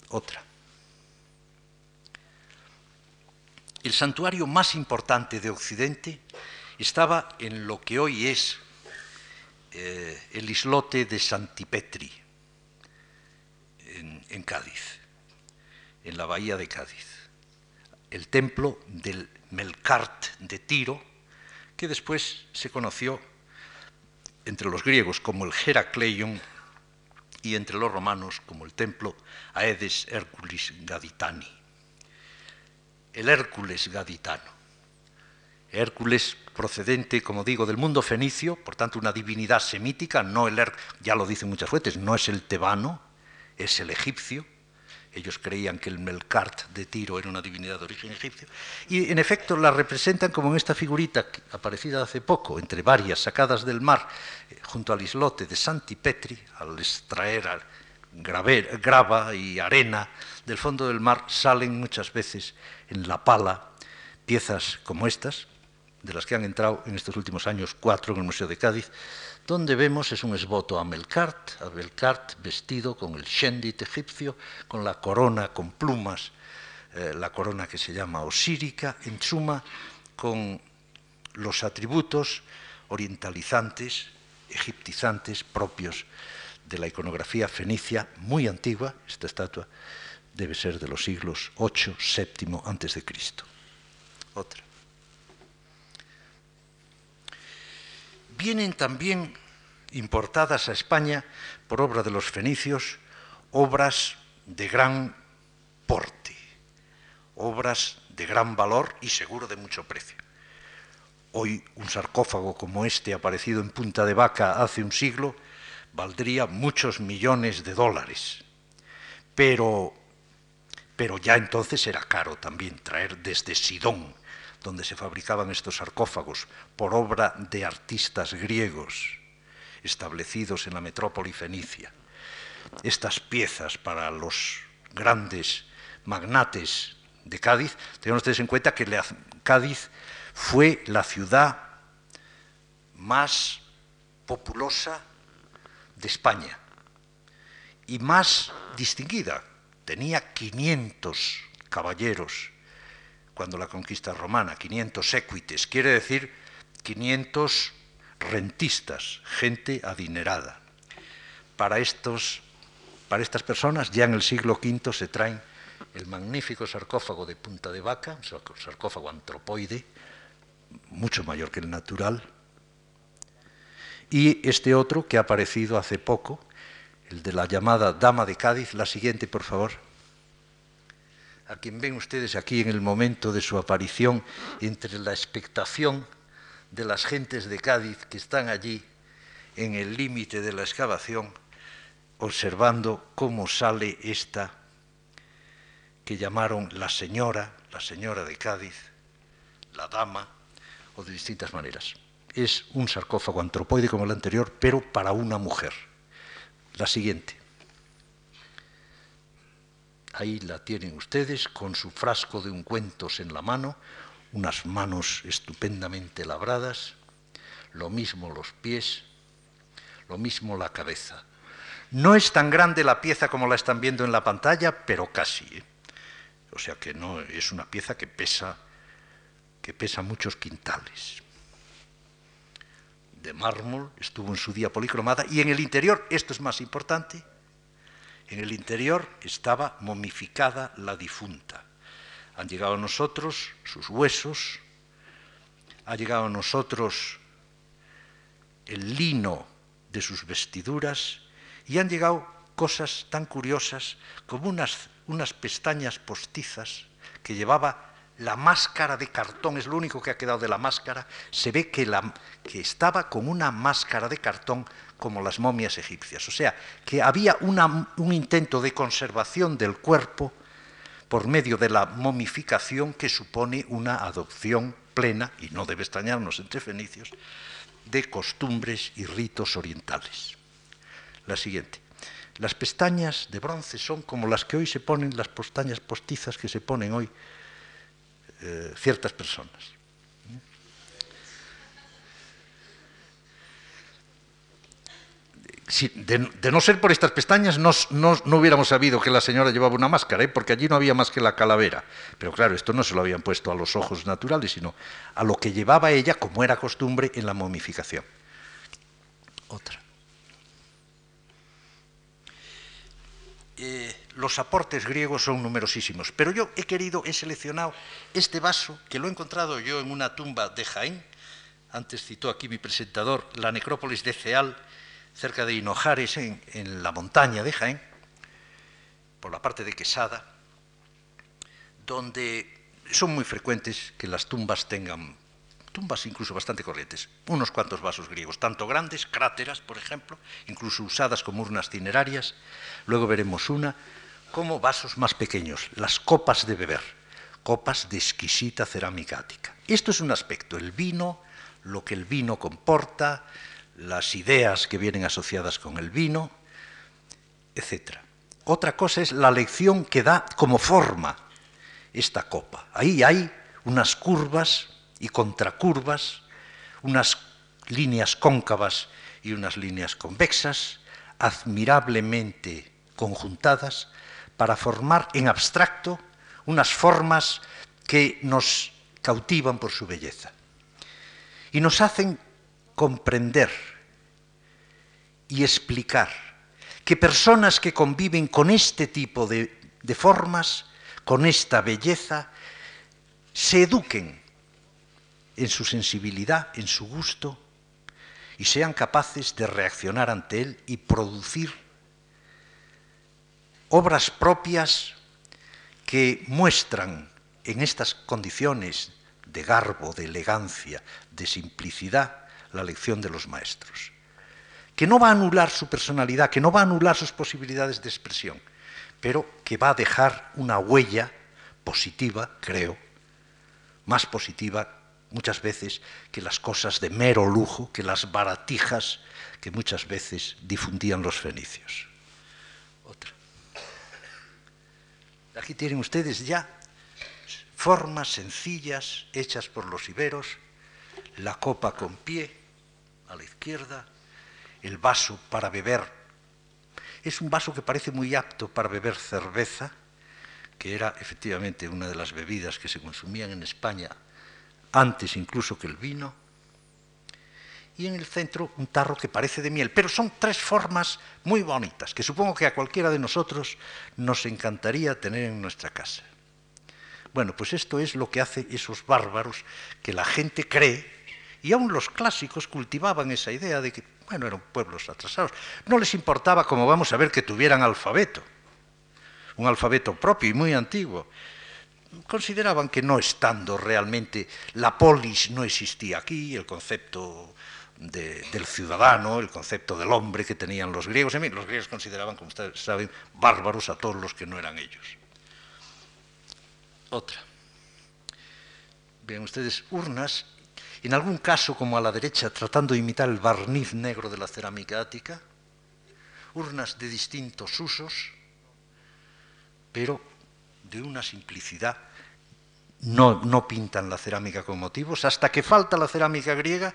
Otra. El santuario más importante de Occidente estaba en lo que hoy es eh, el islote de Santipetri, en, Cádiz, en la bahía de Cádiz. El templo del Melkart de Tiro, que después se conoció entre los griegos como el Heracleion y entre los romanos como el templo Aedes Herculis Gaditani. El Hércules gaditano. Hércules procedente, como digo, del mundo fenicio, por tanto una divinidad semítica, no el ya lo dicen muchas fuentes, no es el tebano, es el egipcio, ellos creían que el Melkart de Tiro era una divinidad de origen egipcio. Y en efecto la representan como en esta figurita aparecida hace poco, entre varias sacadas del mar, eh, junto al islote de Santi Petri, al extraer grava y arena del fondo del mar, salen muchas veces en la pala piezas como estas, de las que han entrado en estos últimos años cuatro en el Museo de Cádiz, donde vemos es un esboto a Melkart, a Melkart vestido con el shendit egipcio, con la corona con plumas, eh, la corona que se llama osírica, en suma, con los atributos orientalizantes, egiptizantes propios de la iconografía fenicia muy antigua, esta estatua debe ser de los siglos 8, 7 antes de Cristo. Otra. Vienen también importadas a España por obra de los fenicios obras de gran porte, obras de gran valor y seguro de mucho precio. Hoy un sarcófago como este aparecido en Punta de Vaca hace un siglo valdría muchos millones de dólares. Pero, pero ya entonces era caro también traer desde Sidón donde se fabricaban estos sarcófagos por obra de artistas griegos establecidos en la metrópoli fenicia. Estas piezas para los grandes magnates de Cádiz, tengan ustedes en cuenta que Cádiz fue la ciudad más populosa de España y más distinguida. Tenía 500 caballeros cuando la conquista romana, 500 equites, quiere decir 500 rentistas, gente adinerada. Para, estos, para estas personas, ya en el siglo V se traen el magnífico sarcófago de punta de vaca, un sarcófago antropoide, mucho mayor que el natural, y este otro que ha aparecido hace poco, el de la llamada Dama de Cádiz, la siguiente, por favor a quien ven ustedes aquí en el momento de su aparición, entre la expectación de las gentes de Cádiz que están allí en el límite de la excavación, observando cómo sale esta que llamaron la señora, la señora de Cádiz, la dama, o de distintas maneras. Es un sarcófago antropoide como el anterior, pero para una mujer. La siguiente. Ahí la tienen ustedes con su frasco de ungüentos en la mano, unas manos estupendamente labradas, lo mismo los pies, lo mismo la cabeza. No es tan grande la pieza como la están viendo en la pantalla, pero casi. ¿eh? O sea que no es una pieza que pesa que pesa muchos quintales. De mármol, estuvo en su día policromada y en el interior, esto es más importante, en el interior estaba momificada la difunta. Han llegado a nosotros sus huesos, ha llegado a nosotros el lino de sus vestiduras y han llegado cosas tan curiosas como unas, unas pestañas postizas que llevaba la máscara de cartón, es lo único que ha quedado de la máscara, se ve que, la, que estaba con una máscara de cartón como las momias egipcias. O sea, que había un intento de conservación del cuerpo por medio de la momificación que supone una adopción plena, y no debe extrañarnos entre fenicios, de costumbres y ritos orientales. La siguiente. Las pestañas de bronce son como las que hoy se ponen, las pestañas postizas que se ponen hoy eh, ciertas personas. De, no ser por estas pestañas, no, hubiéramos sabido que la señora llevaba una máscara, ¿eh? porque allí no había más que la calavera. Pero claro, esto no se lo habían puesto a los ojos naturales, sino a lo que llevaba ella, como era costumbre, en la momificación. Otra. Eh, los aportes griegos son numerosísimos, pero yo he querido, he seleccionado este vaso, que lo he encontrado yo en una tumba de Jaén, antes citó aquí mi presentador, la necrópolis de Ceal, cerca de Hinojares, en, la montaña de Jaén, por la parte de Quesada, donde son muy frecuentes que las tumbas tengan, tumbas incluso bastante corrientes, unos cuantos vasos griegos, tanto grandes, cráteras, por ejemplo, incluso usadas como urnas cinerarias, luego veremos una, como vasos más pequeños, las copas de beber, copas de exquisita cerámica ática. Esto es un aspecto, el vino, lo que el vino comporta, las ideas que vienen asociadas con el vino, etc. Otra cosa es la lección que da como forma esta copa. Ahí hay unas curvas y contracurvas, unas líneas cóncavas y unas líneas convexas, admirablemente conjuntadas, para formar en abstracto unas formas que nos cautivan por su belleza y nos hacen comprender y explicar que personas que conviven con este tipo de, formas, con esta belleza, se eduquen en su sensibilidad, en su gusto, y sean capaces de reaccionar ante él y producir obras propias que muestran en estas condiciones de garbo, de elegancia, de simplicidad, la lección de los maestros. Que no va a anular su personalidad, que no va a anular sus posibilidades de expresión, pero que va a dejar una huella positiva, creo, más positiva muchas veces que las cosas de mero lujo, que las baratijas que muchas veces difundían los fenicios. Otra. Aquí tienen ustedes ya formas sencillas hechas por los iberos, la copa con pie a la izquierda, el vaso para beber. Es un vaso que parece muy apto para beber cerveza, que era efectivamente una de las bebidas que se consumían en España antes incluso que el vino, y en el centro un tarro que parece de miel. Pero son tres formas muy bonitas, que supongo que a cualquiera de nosotros nos encantaría tener en nuestra casa. Bueno, pues esto es lo que hace esos bárbaros que la gente cree, y aún los clásicos cultivaban esa idea de que, bueno, eran pueblos atrasados. No les importaba, como vamos a ver, que tuvieran alfabeto, un alfabeto propio y muy antiguo consideraban que no estando realmente la polis no existía aquí, el concepto del ciudadano, el concepto del hombre que tenían los griegos. En los griegos consideraban, como ustedes saben, bárbaros a todos los que no eran ellos. Otra. Ven ustedes urnas, en algún caso, como a la derecha, tratando de imitar el barniz negro de la cerámica ática, urnas de distintos usos, pero de una simplicidad. No, pintan la cerámica con motivos. Hasta que falta la cerámica griega,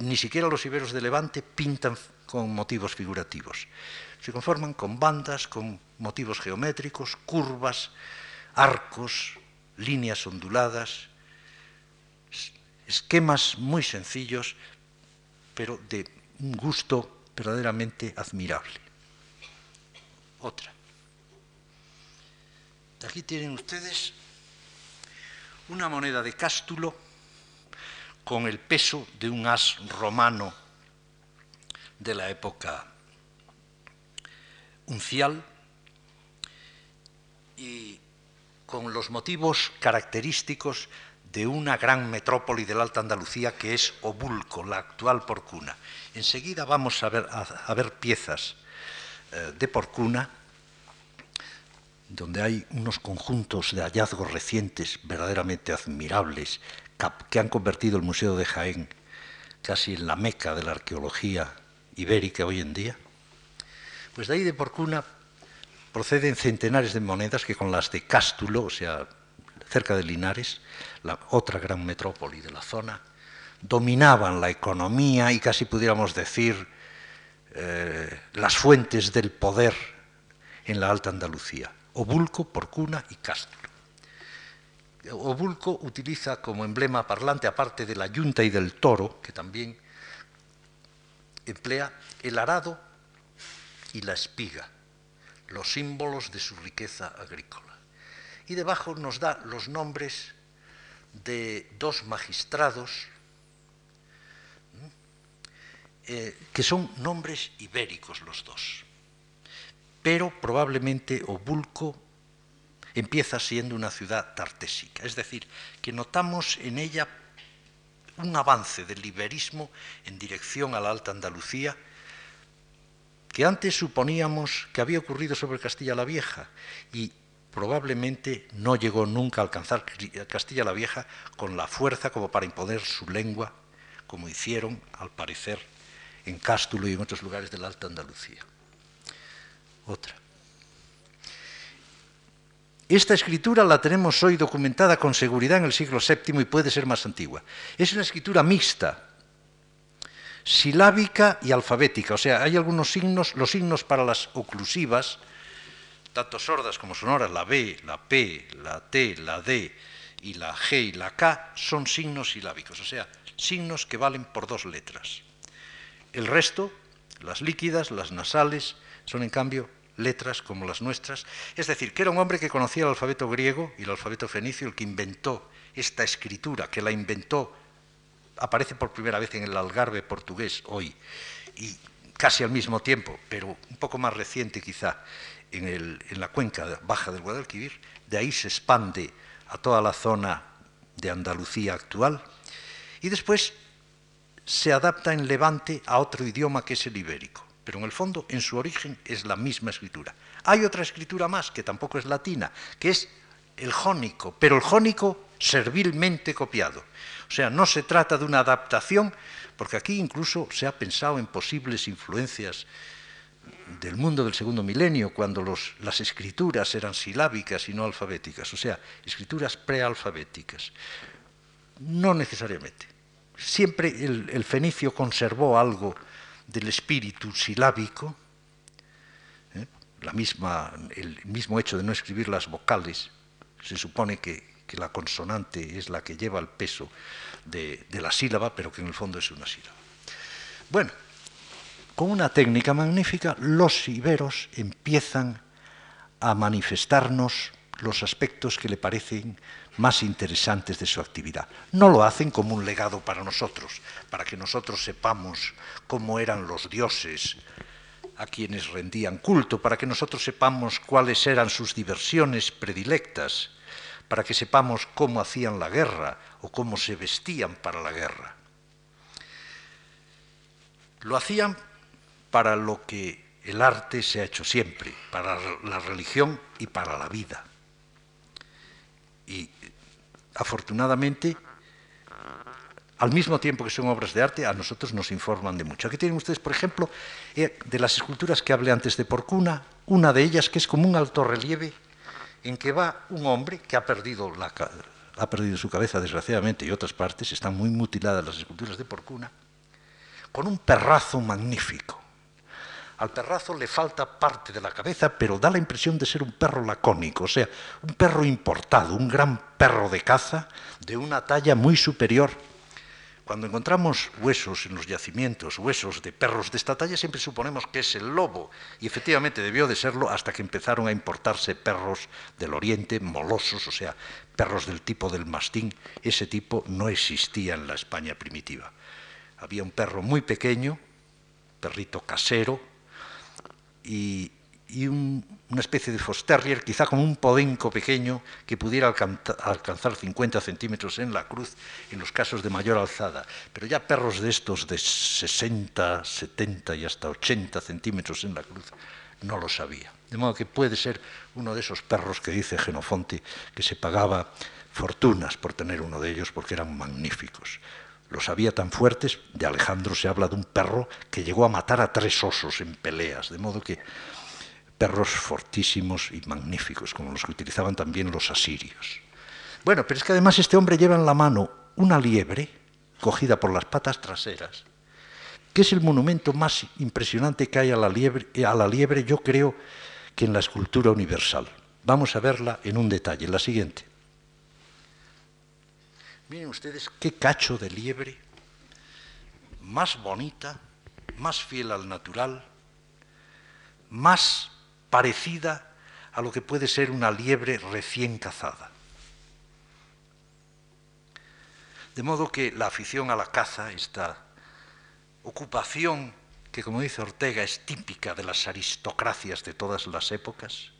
ni siquiera los iberos de Levante pintan con motivos figurativos. Se conforman con bandas, con motivos geométricos, curvas, arcos, líneas onduladas, esquemas muy sencillos, pero de un gusto verdaderamente admirable. Otra. Aquí tienen ustedes una moneda de cástulo con el peso de un as romano de la época uncial y con los motivos característicos de una gran metrópoli de la Alta Andalucía que es Obulco, la actual Porcuna. Enseguida vamos a ver, piezas eh, de Porcuna donde hay unos conjuntos de hallazgos recientes verdaderamente admirables que han convertido el Museo de Jaén casi en la meca de la arqueología ibérica hoy en día, pues de ahí de Porcuna proceden centenares de monedas que con las de Cástulo, o sea, cerca de Linares, la otra gran metrópoli de la zona, dominaban la economía y casi pudiéramos decir eh, las fuentes del poder en la Alta Andalucía. Obulco, Porcuna y Castro. Obulco utiliza como emblema parlante, aparte de la yunta y del toro, que también emplea el arado y la espiga, los símbolos de su riqueza agrícola. Y debajo nos da los nombres de dos magistrados, eh, que son nombres ibéricos los dos. Pero probablemente Obulco empieza siendo una ciudad tartésica, es decir, que notamos en ella un avance del liberismo en dirección a la Alta Andalucía que antes suponíamos que había ocurrido sobre Castilla la Vieja y probablemente no llegó nunca a alcanzar Castilla la Vieja con la fuerza como para imponer su lengua, como hicieron, al parecer, en Cástulo y en otros lugares de la Alta Andalucía. Otra. Esta escritura la tenemos hoy documentada con seguridad en el siglo VII y puede ser más antigua. Es una escritura mixta, silábica y alfabética, o sea, hay algunos signos, los signos para las oclusivas, tanto sordas como sonoras, la B, la P, la T, la D y la G y la K, son signos silábicos, o sea, signos que valen por dos letras. El resto, las líquidas, las nasales, son en cambio letras como las nuestras. Es decir, que era un hombre que conocía el alfabeto griego y el alfabeto fenicio, el que inventó esta escritura, que la inventó, aparece por primera vez en el algarve portugués hoy, y casi al mismo tiempo, pero un poco más reciente quizá, en, la cuenca baja del Guadalquivir, de ahí se expande a toda la zona de Andalucía actual, y después se adapta en Levante a otro idioma que es el ibérico pero en el fondo, en su origen, es la misma escritura. Hay otra escritura más, que tampoco es latina, que es el jónico, pero el jónico servilmente copiado. O sea, no se trata de una adaptación, porque aquí incluso se ha pensado en posibles influencias del mundo del segundo milenio, cuando las escrituras eran silábicas y no alfabéticas, o sea, escrituras prealfabéticas. No necesariamente. Siempre el fenicio conservó algo del espíritu silábico, ¿eh? la misma, el mismo hecho de no escribir las vocales, se supone que, la consonante es la que lleva el peso de la sílaba, pero que en el fondo es una sílaba. Bueno, con una técnica magnífica, los iberos empiezan a manifestarnos los aspectos que le parecen más interesantes de su actividad. No lo hacen como un legado para nosotros, para que nosotros sepamos cómo eran los dioses a quienes rendían culto, para que nosotros sepamos cuáles eran sus diversiones predilectas, para que sepamos cómo hacían la guerra o cómo se vestían para la guerra. Lo hacían para lo que el arte se ha hecho siempre, para la religión y para la vida. Y afortunadamente, al mismo tiempo que son obras de arte, a nosotros nos informan de mucho. Aquí tienen ustedes, por ejemplo, eh, de las esculturas que hablé antes de Porcuna, una de ellas que es como un alto relieve en que va un hombre que ha perdido, la, ha perdido su cabeza, desgraciadamente, y otras partes, están muy mutiladas las esculturas de Porcuna, con un perrazo magnífico al perrazo le falta parte de la cabeza, pero da la impresión de ser un perro lacónico, o sea, un perro importado, un gran perro de caza de una talla muy superior. Cuando encontramos huesos en los yacimientos, huesos de perros de esta talla, siempre suponemos que es el lobo, y efectivamente debió de serlo hasta que empezaron a importarse perros del oriente, molosos, o sea, perros del tipo del mastín. Ese tipo no existía en la España primitiva. Había un perro muy pequeño, perrito casero, y, una especie de Fosterrier, quizá como un podenco pequeño que pudiera alcanzar 50 centímetros en la cruz en los casos de mayor alzada. Pero ya perros de estos de 60, 70 y hasta 80 centímetros en la cruz no lo sabía. De modo que puede ser uno de esos perros que dice Genofonte que se pagaba fortunas por tener uno de ellos porque eran magníficos los había tan fuertes, de Alejandro se habla de un perro que llegó a matar a tres osos en peleas, de modo que perros fortísimos y magníficos, como los que utilizaban también los asirios. Bueno, pero es que además este hombre lleva en la mano una liebre cogida por las patas traseras, que es el monumento más impresionante que hay a la liebre, a la liebre yo creo que en la escultura universal. Vamos a verla en un detalle, la siguiente. Miren ustedes qué cacho de liebre, más bonita, más fiel al natural, más parecida a lo que puede ser una liebre recién cazada. De modo que la afición a la caza, esta ocupación que, como dice Ortega, es típica de las aristocracias de todas las épocas,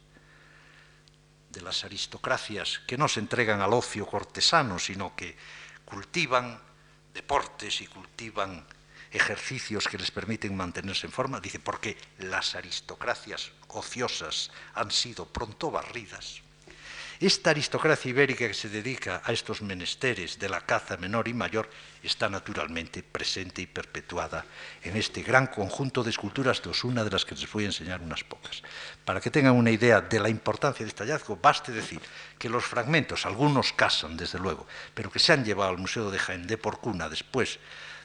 de las aristocracias que no se entregan al ocio cortesano, sino que cultivan deportes y cultivan ejercicios que les permiten mantenerse en forma. Dice, porque las aristocracias ociosas han sido pronto barridas. Esta aristocracia ibérica que se dedica a estos menesteres de la caza menor y mayor está naturalmente presente y perpetuada en este gran conjunto de esculturas de Osuna, de las que les voy a enseñar unas pocas. Para que tengan una idea de la importancia de este hallazgo, baste decir que los fragmentos, algunos casan desde luego, pero que se han llevado al Museo de Jaén de Porcuna después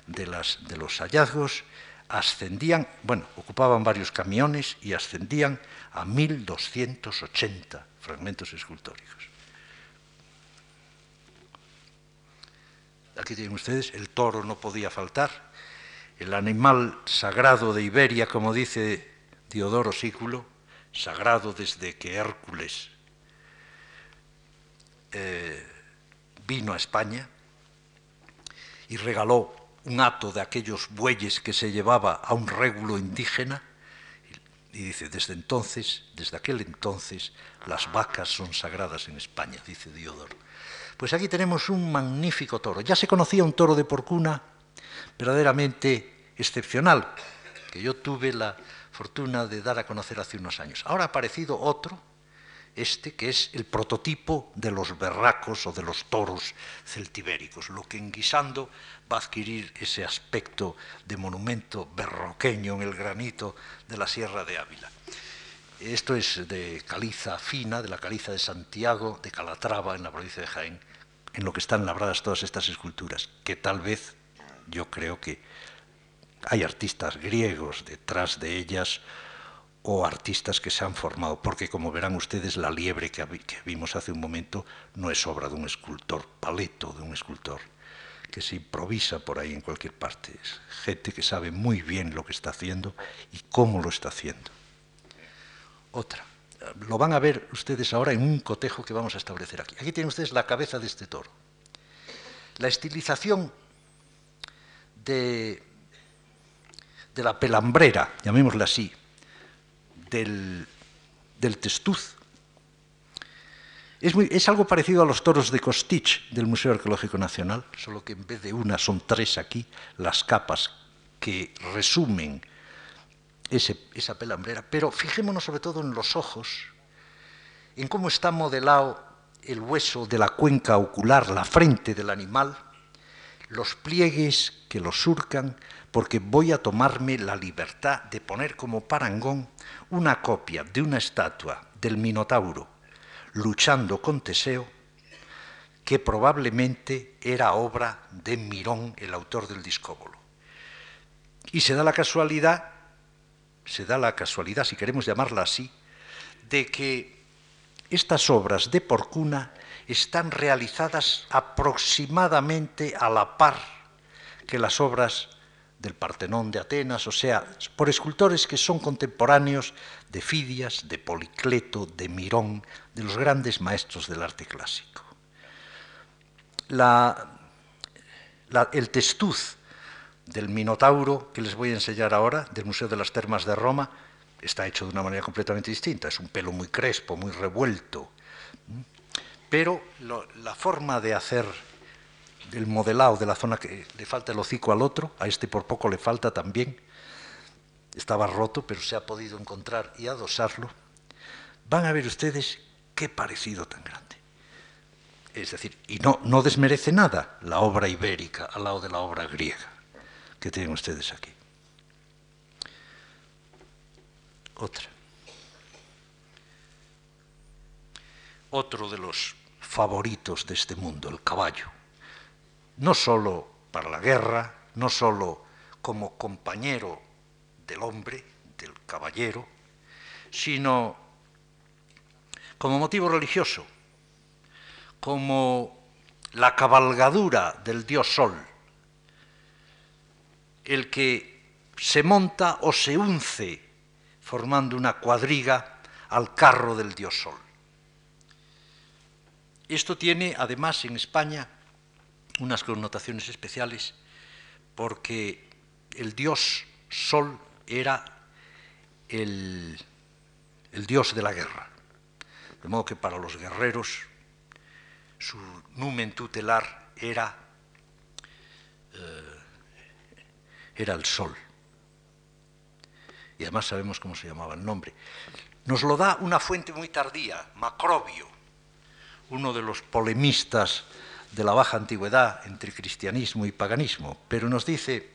de, de los hallazgos, ascendían, bueno, ocupaban varios camiones y ascendían a 1280 fragmentos escultóricos. Aquí tienen ustedes, el toro no podía faltar, el animal sagrado de Iberia, como dice Diodoro Sículo, sagrado desde que Hércules eh, vino a España y regaló un hato de aquellos bueyes que se llevaba a un régulo indígena, y dice, desde entonces, desde aquel entonces, las vacas son sagradas en España, dice Diodoro. Pues aquí tenemos un magnífico toro. Ya se conocía un toro de porcuna verdaderamente excepcional, que yo tuve la fortuna de dar a conocer hace unos años. Ahora ha aparecido otro, este que es el prototipo de los berracos o de los toros celtibéricos, lo que en Guisando va a adquirir ese aspecto de monumento berroqueño en el granito de la Sierra de Ávila. Esto es de caliza fina, de la caliza de Santiago, de Calatrava, en la provincia de Jaén, en lo que están labradas todas estas esculturas, que tal vez yo creo que hay artistas griegos detrás de ellas o artistas que se han formado, porque como verán ustedes, la liebre que, vimos hace un momento no es obra de un escultor paleto, de un escultor que se improvisa por ahí en cualquier parte. Es gente que sabe muy bien lo que está haciendo y cómo lo está haciendo otra. Lo van a ver ustedes ahora en un cotejo que vamos a establecer aquí. Aquí tienen ustedes la cabeza de este toro. La estilización de, la pelambrera, llamémosla así, del, testuz, es, es, algo parecido a los toros de Costich del Museo Arqueológico Nacional, solo que en vez de una son tres aquí las capas que resumen esa pelambrera, pero fijémonos sobre todo en los ojos, en cómo está modelado el hueso de la cuenca ocular, la frente del animal, los pliegues que lo surcan, porque voy a tomarme la libertad de poner como parangón una copia de una estatua del Minotauro luchando con Teseo, que probablemente era obra de Mirón, el autor del discóbolo. Y se da la casualidad se da la casualidad, si queremos llamarla así, de que estas obras de Porcuna están realizadas aproximadamente a la par que las obras del Partenón de Atenas, o sea, por escultores que son contemporáneos de Fidias, de Policleto, de Mirón, de los grandes maestros del arte clásico. el testuz del Minotauro que les voy a enseñar ahora, del Museo de las Termas de Roma, está hecho de una manera completamente distinta. Es un pelo muy crespo, muy revuelto. Pero la forma de hacer el modelado de la zona que le falta el hocico al otro, a este por poco le falta también, estaba roto, pero se ha podido encontrar y adosarlo, van a ver ustedes qué parecido tan grande. Es decir, y no, no desmerece nada la obra ibérica al lado de la obra griega que tienen ustedes aquí. Otra. Otro de los favoritos de este mundo, el caballo. No solo para la guerra, no solo como compañero del hombre, del caballero, sino como motivo religioso, como la cabalgadura del dios Sol, el que se monta o se unce formando una cuadriga al carro del dios Sol. Esto tiene además en España unas connotaciones especiales porque el dios Sol era el, dios de la guerra. De modo que para los guerreros su numen tutelar era eh, era el sol. Y además sabemos cómo se llamaba el nombre. Nos lo da una fuente muy tardía, Macrobio, uno de los polemistas de la baja antigüedad entre cristianismo y paganismo, pero nos dice,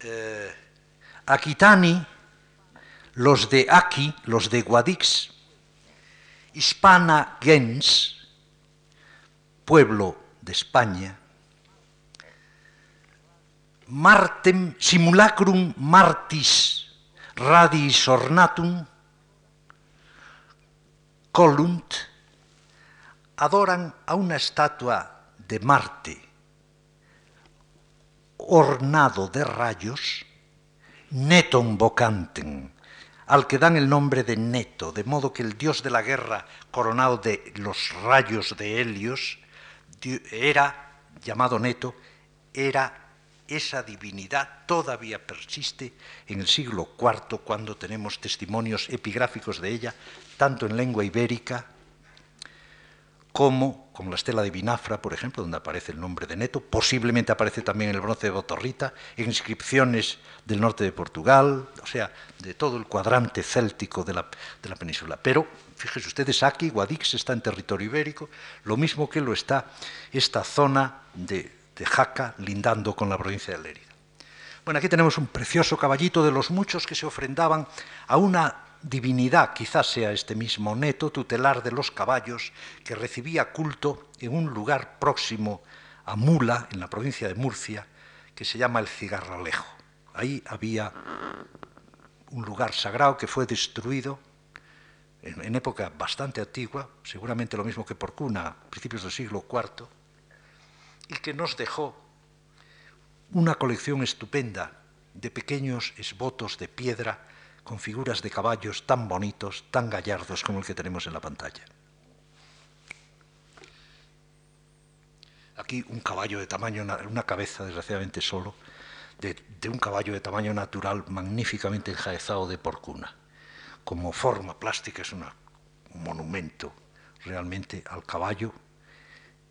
eh, Aquitani, los de Aquí, los de Guadix, Hispana gens, pueblo de España, Martem simulacrum martis radis ornatum colunt adoran a una estatua de Marte ornado de rayos, neton vocanten, al que dan el nombre de Neto, de modo que el dios de la guerra, coronado de los rayos de Helios, era, llamado Neto, era esa divinidad todavía persiste en el siglo IV cuando tenemos testimonios epigráficos de ella, tanto en lengua ibérica como, como la estela de Binafra, por ejemplo, donde aparece el nombre de Neto, posiblemente aparece también el bronce de Botorrita, en inscripciones del norte de Portugal, o sea, de todo el cuadrante céltico de la, de la península. Pero, fíjense ustedes, aquí Guadix está en territorio ibérico, lo mismo que lo está esta zona de, de Jaca, lindando con la provincia de Lérida. Bueno, aquí tenemos un precioso caballito de los muchos que se ofrendaban a una divinidad, quizás sea este mismo Neto, tutelar de los caballos, que recibía culto en un lugar próximo a Mula, en la provincia de Murcia, que se llama el Cigarralejo. Ahí había un lugar sagrado que fue destruido en, época bastante antigua, seguramente lo mismo que Porcuna, principios del siglo IV, y que nos dejó una colección estupenda de pequeños esbotos de piedra con figuras de caballos tan bonitos, tan gallardos como el que tenemos en la pantalla. Aquí un caballo de tamaño, una cabeza desgraciadamente solo, de, un caballo de tamaño natural magníficamente enjaezado de porcuna. Como forma plástica es un monumento realmente al caballo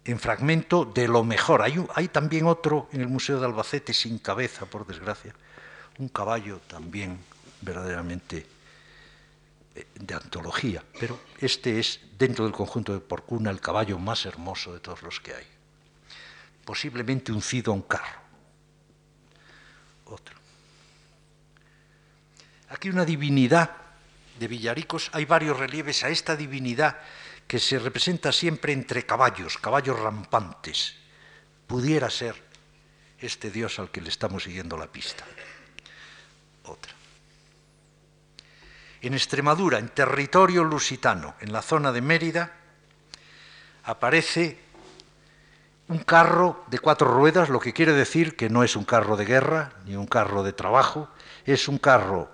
en fragmento de lo mejor. Hay, hay, también otro en el Museo de Albacete sin cabeza, por desgracia, un caballo también verdaderamente eh, de antología, pero este es, dentro del conjunto de Porcuna, el caballo más hermoso de todos los que hay. Posiblemente uncido a un carro. Otro. Aquí una divinidad de Villaricos, hay varios relieves a esta divinidad que se representa siempre entre caballos, caballos rampantes. Pudiera ser este dios al que le estamos siguiendo la pista. Otra. En Extremadura, en territorio lusitano, en la zona de Mérida, aparece un carro de cuatro ruedas, lo que quiere decir que no es un carro de guerra ni un carro de trabajo, es un carro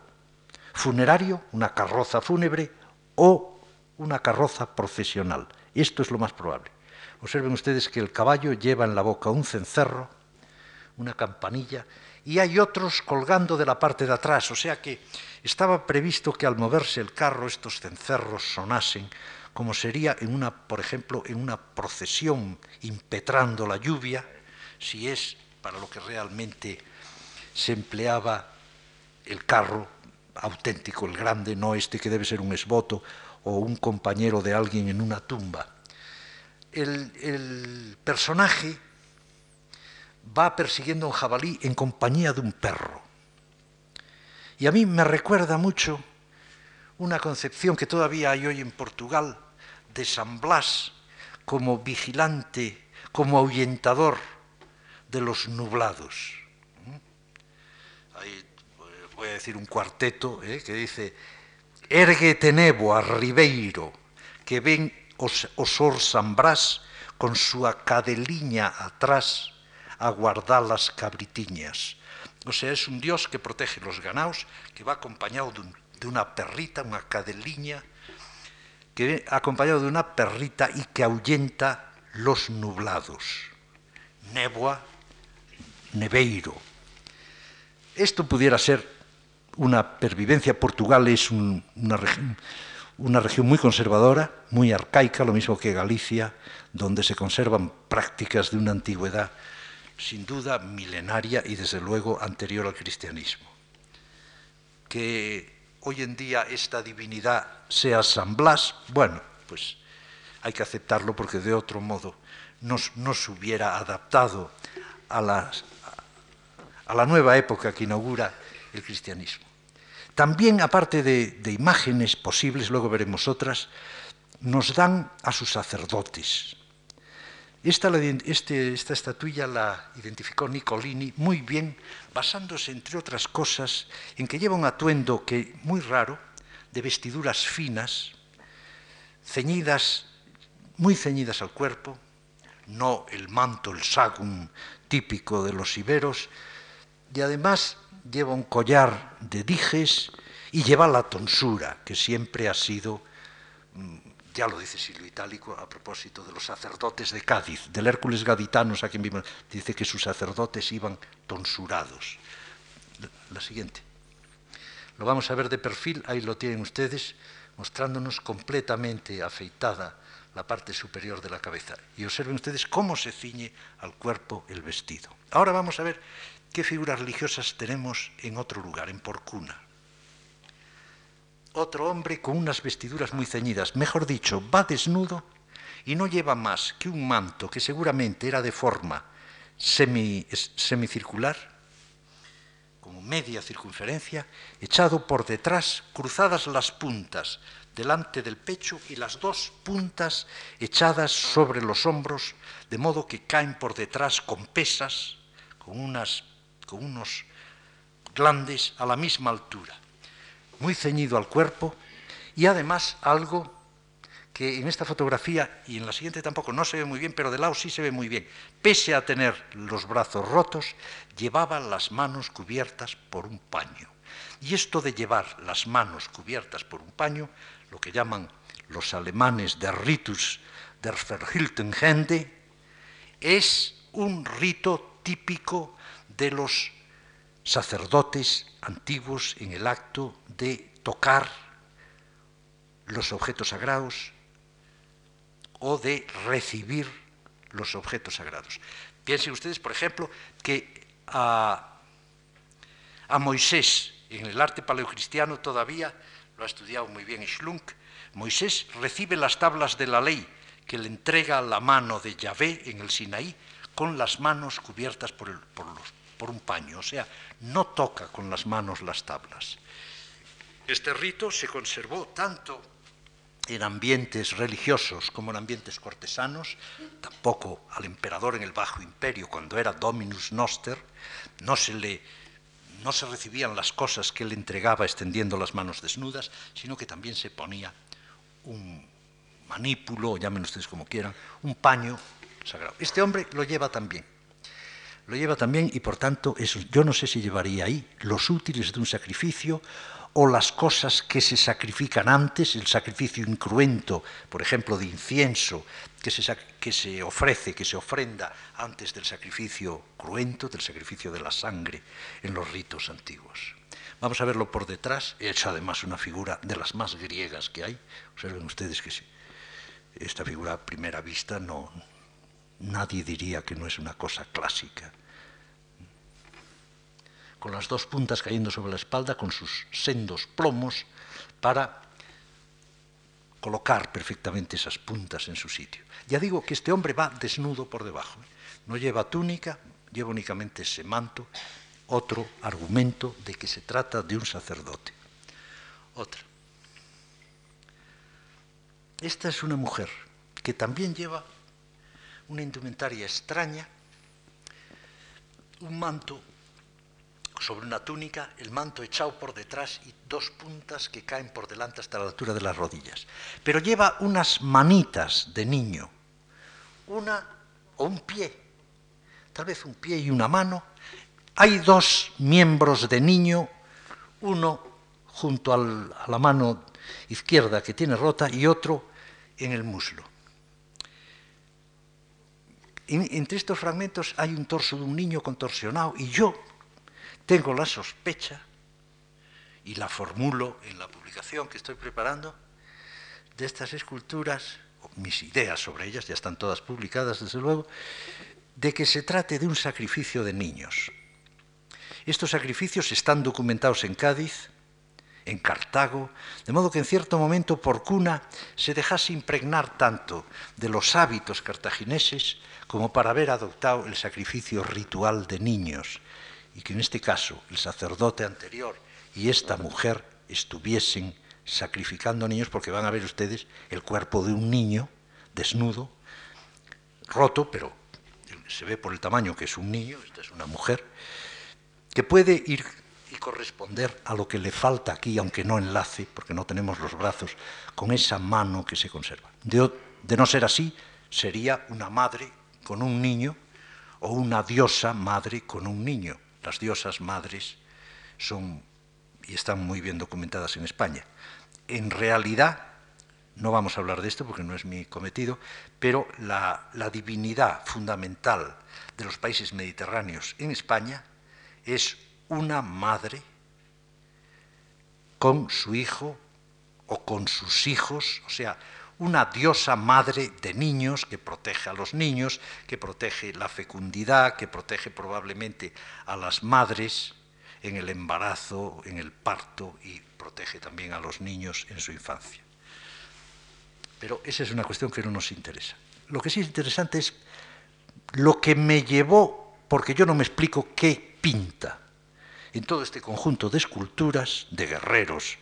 funerario, una carroza fúnebre o una carroza profesional. Esto es lo más probable. Observen ustedes que el caballo lleva en la boca un cencerro, una campanilla, y hay otros colgando de la parte de atrás, o sea que estaba previsto que al moverse el carro estos cencerros sonasen, como sería en una, por ejemplo, en una procesión impetrando la lluvia, si es para lo que realmente se empleaba el carro auténtico, el grande, no este que debe ser un esboto o un compañero de alguien en una tumba. El, el personaje va persiguiendo a un jabalí en compañía de un perro. Y a mí me recuerda mucho una concepción que todavía hay hoy en Portugal de San Blas como vigilante, como ahuyentador de los nublados. Ahí voy a decir un cuarteto ¿eh? que dice, Ergue tenebo a ribeiro, que ven os, os or San Brás con súa cadeliña atrás a guardar as cabritiñas. O sea, é un dios que protege los ganaos, que va acompañado dun, dunha perrita, unha cadeliña, que acompañado de una perrita y que ahuyenta los nublados. Nebua, neveiro. Esto pudiera ser una pervivencia. Portugal es una, una región muy conservadora, muy arcaica, lo mismo que Galicia, donde se conservan prácticas de una antigüedad sin duda milenaria y desde luego anterior al cristianismo. Que hoy en día esta divinidad sea San Blas, bueno, pues hay que aceptarlo porque de otro modo no, se hubiera adaptado a, a la nueva época que inaugura el cristianismo. También, aparte de, imágenes posibles, luego veremos otras, nos dan a sus sacerdotes. Esta, este, esta, estatuilla la identificó Nicolini muy bien, basándose, entre otras cosas, en que lleva un atuendo que, muy raro, de vestiduras finas, ceñidas, muy ceñidas al cuerpo, no el manto, el sagum típico de los iberos, y además lleva un collar de dijes y lleva la tonsura, que siempre ha sido, mm, ya lo dice Silvio Itálico a propósito de los sacerdotes de Cádiz, del Hércules Gaditanos, a quien vimos, dice que sus sacerdotes iban tonsurados. La siguiente. Lo vamos a ver de perfil, ahí lo tienen ustedes, mostrándonos completamente afeitada la parte superior de la cabeza. Y observen ustedes cómo se ciñe al cuerpo el vestido. Ahora vamos a ver ¿Qué figuras religiosas tenemos en otro lugar, en Porcuna? Otro hombre con unas vestiduras muy ceñidas, mejor dicho, va desnudo y no lleva más que un manto que seguramente era de forma semicircular, como media circunferencia, echado por detrás, cruzadas las puntas delante del pecho y las dos puntas echadas sobre los hombros, de modo que caen por detrás con pesas, con unas con unos glandes a la misma altura, muy ceñido al cuerpo y además algo que en esta fotografía y en la siguiente tampoco no se ve muy bien, pero de lado sí se ve muy bien. Pese a tener los brazos rotos, llevaba las manos cubiertas por un paño. Y esto de llevar las manos cubiertas por un paño, lo que llaman los alemanes der Ritus der Verhiltenhände, es un rito típico de los sacerdotes antiguos en el acto de tocar los objetos sagrados o de recibir los objetos sagrados. Piensen ustedes, por ejemplo, que a, Moisés, en el arte paleocristiano todavía, lo ha estudiado muy bien Schlunk, Moisés recibe las tablas de la ley que le entrega la mano de Yahvé en el Sinaí con las manos cubiertas por, el, por los por un paño, o sea, no toca con las manos las tablas. Este rito se conservó tanto en ambientes religiosos como en ambientes cortesanos, tampoco al emperador en el Bajo Imperio, cuando era Dominus Noster, no se le no se recibían las cosas que él entregaba extendiendo las manos desnudas, sino que también se ponía un manípulo, llamen ustedes como quieran, un paño sagrado. Este hombre lo lleva también lo lleva también y por tanto yo no sé si llevaría ahí los útiles de un sacrificio o las cosas que se sacrifican antes, el sacrificio incruento, por ejemplo, de incienso, que se, que se ofrece, que se ofrenda antes del sacrificio cruento, del sacrificio de la sangre en los ritos antiguos. Vamos a verlo por detrás, hecho además una figura de las más griegas que hay. Observen ustedes que esta figura a primera vista no, nadie diría que no es una cosa clásica. Con las dos puntas cayendo sobre la espalda, con sus sendos plomos, para colocar perfectamente esas puntas en su sitio. Ya digo que este hombre va desnudo por debajo. ¿eh? No lleva túnica, lleva únicamente ese manto. Otro argumento de que se trata de un sacerdote. Otra. Esta es una mujer que también lleva una indumentaria extraña, un manto sobre una túnica, el manto echado por detrás y dos puntas que caen por delante hasta la altura de las rodillas. Pero lleva unas manitas de niño, una o un pie, tal vez un pie y una mano. Hay dos miembros de niño, uno junto a la mano izquierda que tiene rota y otro en el muslo entre estos fragmentos hay un torso de un niño contorsionado y yo tengo la sospecha, y la formulo en la publicación que estoy preparando, de estas esculturas, mis ideas sobre ellas ya están todas publicadas desde luego, de que se trate de un sacrificio de niños. Estos sacrificios están documentados en Cádiz, en Cartago, de modo que en cierto momento por cuna se dejase impregnar tanto de los hábitos cartagineses como para haber adoptado el sacrificio ritual de niños, y que en este caso el sacerdote anterior y esta mujer estuviesen sacrificando niños, porque van a ver ustedes el cuerpo de un niño desnudo, roto, pero se ve por el tamaño que es un niño, esta es una mujer, que puede ir y corresponder a lo que le falta aquí, aunque no enlace, porque no tenemos los brazos, con esa mano que se conserva. De, de no ser así, sería una madre con un niño o una diosa madre con un niño. Las diosas madres son y están muy bien documentadas en España. En realidad, no vamos a hablar de esto porque no es mi cometido, pero la, la divinidad fundamental de los países mediterráneos en España es una madre con su hijo o con sus hijos, o sea, una diosa madre de niños que protege a los niños, que protege la fecundidad, que protege probablemente a las madres en el embarazo, en el parto y protege también a los niños en su infancia. Pero esa es una cuestión que no nos interesa. Lo que sí es interesante es lo que me llevó, porque yo no me explico qué pinta en todo este conjunto de esculturas, de guerreros,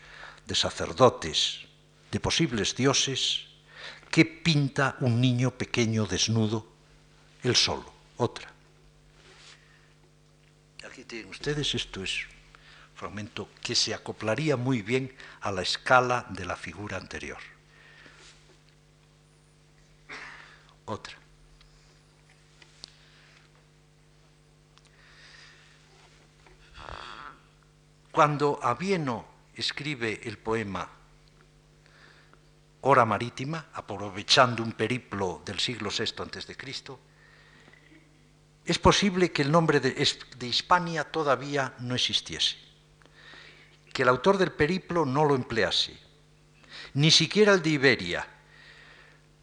de sacerdotes, de posibles dioses, qué pinta un niño pequeño desnudo, él solo, otra. Aquí tienen ustedes, esto es un fragmento que se acoplaría muy bien a la escala de la figura anterior. Otra. Cuando Avieno escribe el poema Hora Marítima, aprovechando un periplo del siglo VI a.C., es posible que el nombre de, de Hispania todavía no existiese, que el autor del periplo no lo emplease, ni siquiera el de Iberia.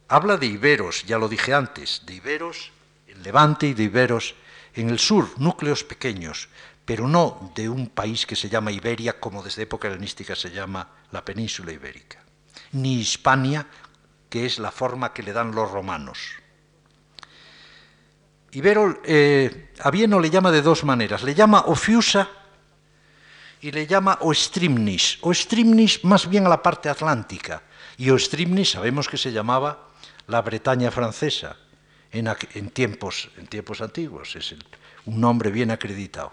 Habla de iberos, ya lo dije antes, de iberos en Levante y de iberos en el sur, núcleos pequeños, pero no de un país que se llama Iberia, como desde época helenística se llama la península ibérica, ni Hispania, que es la forma que le dan los romanos. Ibero, eh, Avieno le llama de dos maneras, le llama Ofiusa y le llama Oestrimnis. Oestrimnis más bien a la parte atlántica, y Oestrimnis sabemos que se llamaba la Bretaña francesa en, tiempos, en tiempos antiguos, es un nombre bien acreditado.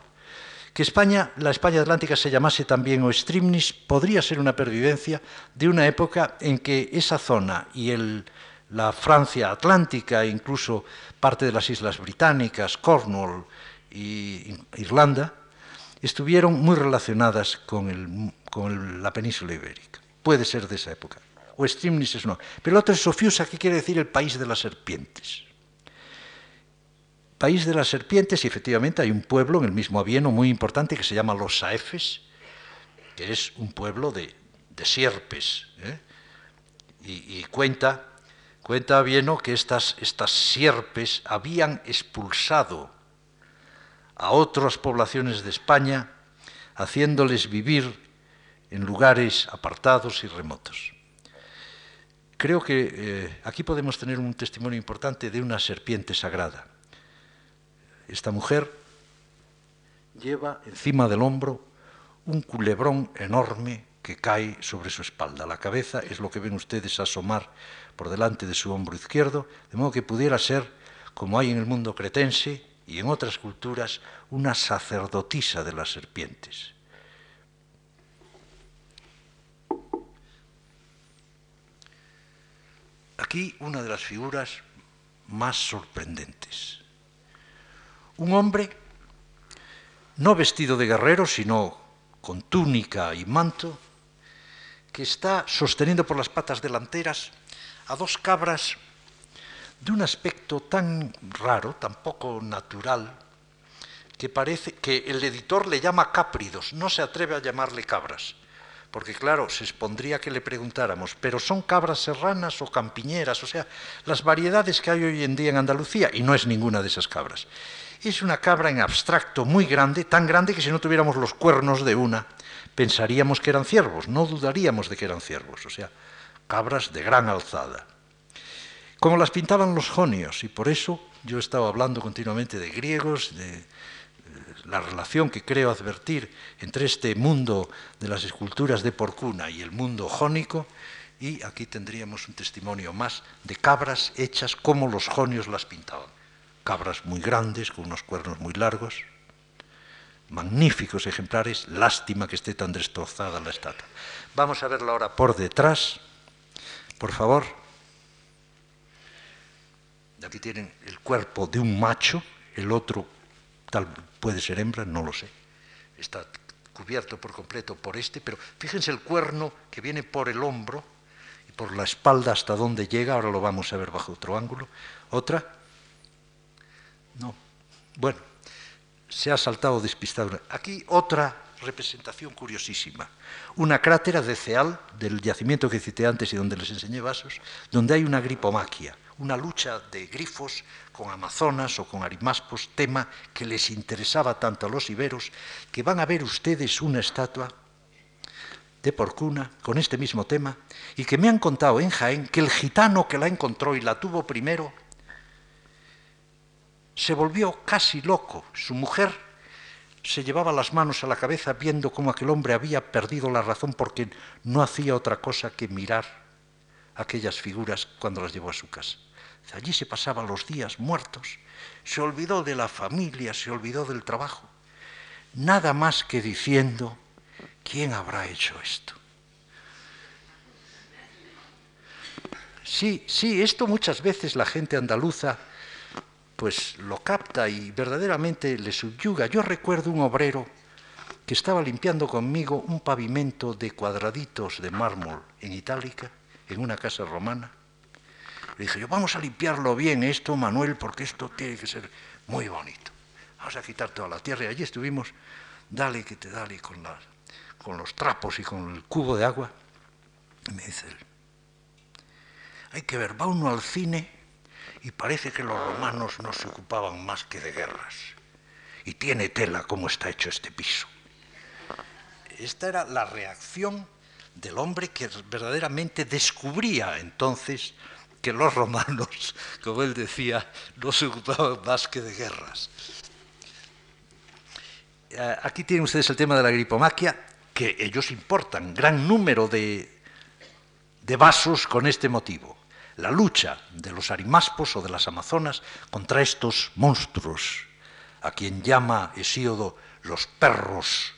Que España, la España atlántica se llamase también Oestrimnis podría ser una pervivencia de una época en que esa zona y el, la Francia atlántica, incluso parte de las islas británicas, Cornwall y Irlanda, estuvieron muy relacionadas con, la península ibérica. Puede ser de esa época. Oestrimnis es no. Pero el otro es Sofiusa, que quiere decir el país de las serpientes país de las serpientes y efectivamente hay un pueblo en el mismo Avieno muy importante que se llama los Saefes, que es un pueblo de, sierpes. ¿eh? Y, cuenta, cuenta Avieno que estas, estas sierpes habían expulsado a otras poblaciones de España, haciéndoles vivir en lugares apartados y remotos. Creo que eh, aquí podemos tener un testimonio importante de una serpiente sagrada. Esta mujer lleva encima del hombro un culebrón enorme que cae sobre su espalda. La cabeza es lo que ven ustedes asomar por delante de su hombro izquierdo, de modo que pudiera ser, como hay en el mundo cretense y en otras culturas, una sacerdotisa de las serpientes. Aquí una de las figuras más sorprendentes un hombre no vestido de guerrero, sino con túnica y manto, que está sosteniendo por las patas delanteras a dos cabras de un aspecto tan raro, tan poco natural, que parece que el editor le llama cápridos, no se atreve a llamarle cabras, porque claro, se expondría que le preguntáramos, pero son cabras serranas o campiñeras, o sea, las variedades que hay hoy en día en Andalucía, y no es ninguna de esas cabras. Es una cabra en abstracto muy grande, tan grande que si no tuviéramos los cuernos de una, pensaríamos que eran ciervos, no dudaríamos de que eran ciervos, o sea, cabras de gran alzada. Como las pintaban los jonios, y por eso yo he estado hablando continuamente de griegos, de la relación que creo advertir entre este mundo de las esculturas de Porcuna y el mundo jónico, y aquí tendríamos un testimonio más de cabras hechas como los jonios las pintaban. Cabras muy grandes, con unos cuernos muy largos, magníficos ejemplares, lástima que esté tan destrozada la estatua. Vamos a verla ahora por detrás, por favor. Aquí tienen el cuerpo de un macho, el otro tal puede ser hembra, no lo sé. Está cubierto por completo por este, pero fíjense el cuerno que viene por el hombro y por la espalda hasta donde llega, ahora lo vamos a ver bajo otro ángulo. Otra. No. Bueno, se ha saltado despistado. Aquí otra representación curiosísima. Una crátera de ceal del yacimiento que cité antes y donde les enseñé vasos, donde hay una gripomaquia, una lucha de grifos con amazonas o con arimaspos, tema que les interesaba tanto a los iberos, que van a ver ustedes una estatua de Porcuna con este mismo tema y que me han contado en Jaén que el gitano que la encontró y la tuvo primero se volvió casi loco. Su mujer se llevaba las manos a la cabeza viendo cómo aquel hombre había perdido la razón porque no hacía otra cosa que mirar aquellas figuras cuando las llevó a su casa. Allí se pasaba los días muertos, se olvidó de la familia, se olvidó del trabajo, nada más que diciendo, ¿quién habrá hecho esto? Sí, sí, esto muchas veces la gente andaluza pues lo capta y verdaderamente le subyuga. Yo recuerdo un obrero que estaba limpiando conmigo un pavimento de cuadraditos de mármol en Itálica, en una casa romana, le dije yo, vamos a limpiarlo bien esto, Manuel, porque esto tiene que ser muy bonito. Vamos a quitar toda la tierra. Y allí estuvimos, dale que te dale con, los trapos y con el cubo de agua. Y me dice él, hay que ver, va uno al cine y parece que los romanos no se ocupaban más que de guerras. Y tiene tela cómo está hecho este piso. Esta era la reacción del hombre que verdaderamente descubría entonces que los romanos, <laughs> como él decía, no se ocupaban más que de guerras. Eh, aquí tienen ustedes el tema de la gripomaquia, que ellos importan gran número de, de vasos con este motivo. La lucha de los arimaspos o de las amazonas contra estos monstruos, a quien llama Hesíodo los perros,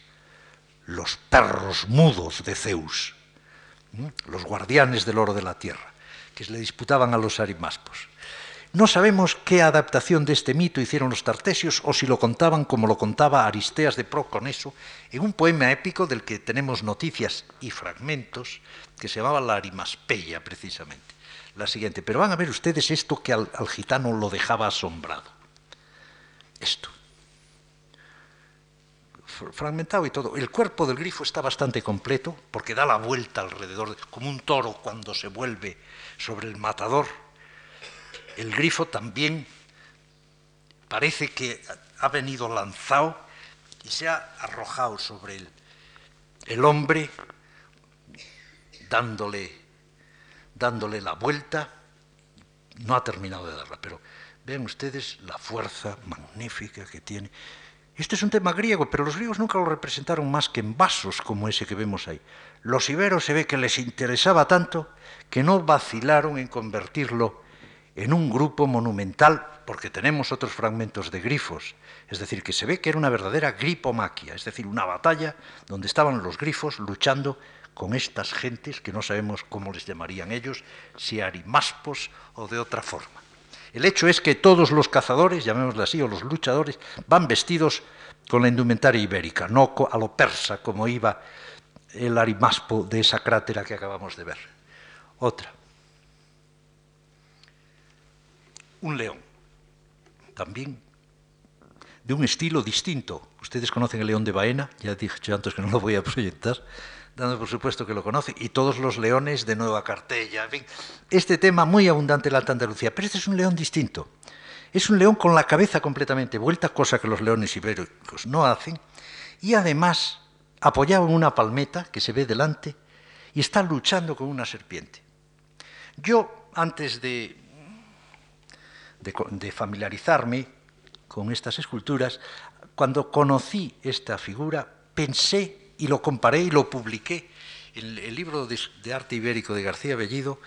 los perros mudos de Zeus, los guardianes del oro de la tierra que se le disputaban a los arimaspos. No sabemos qué adaptación de este mito hicieron los tartesios o si lo contaban como lo contaba Aristeas de Proconeso en un poema épico del que tenemos noticias y fragmentos que se llamaba La Arimaspeya precisamente. La siguiente, pero van a ver ustedes esto que al, gitano lo dejaba asombrado. Esto. Fragmentado y todo. El cuerpo del grifo está bastante completo porque da la vuelta alrededor, como un toro cuando se vuelve sobre el matador. El grifo también parece que ha venido lanzado y se ha arrojado sobre el, el hombre, dándole, dándole la vuelta. No ha terminado de darla, pero vean ustedes la fuerza magnífica que tiene. Este es un tema griego, pero los griegos nunca lo representaron más que en vasos como ese que vemos ahí. Los iberos se ve que les interesaba tanto que no vacilaron en convertirlo en un grupo monumental, porque tenemos otros fragmentos de grifos, es decir, que se ve que era una verdadera gripomaquia, es decir, una batalla donde estaban los grifos luchando con estas gentes que no sabemos cómo les llamarían ellos, si arimaspos o de otra forma. El hecho es que todos los cazadores, llamémoslo así, o los luchadores, van vestidos con la indumentaria ibérica, no a lo persa como iba el arimaspo de esa crátera que acabamos de ver. Otra. Un león. También de un estilo distinto. Ustedes conocen el león de Baena, ya dije antes que no lo voy a proyectar, dando por supuesto que lo conoce, y todos los leones de Nueva Cartella, en fin, este tema muy abundante en la Alta Andalucía, pero este es un león distinto. Es un león con la cabeza completamente vuelta, cosa que los leones ibéricos no hacen, y además apoyado en una palmeta que se ve delante y está luchando con una serpiente. Yo, antes de, de, familiarizarme con estas esculturas, cuando conocí esta figura, pensé y lo comparé y lo publiqué en el libro de, arte ibérico de García Bellido,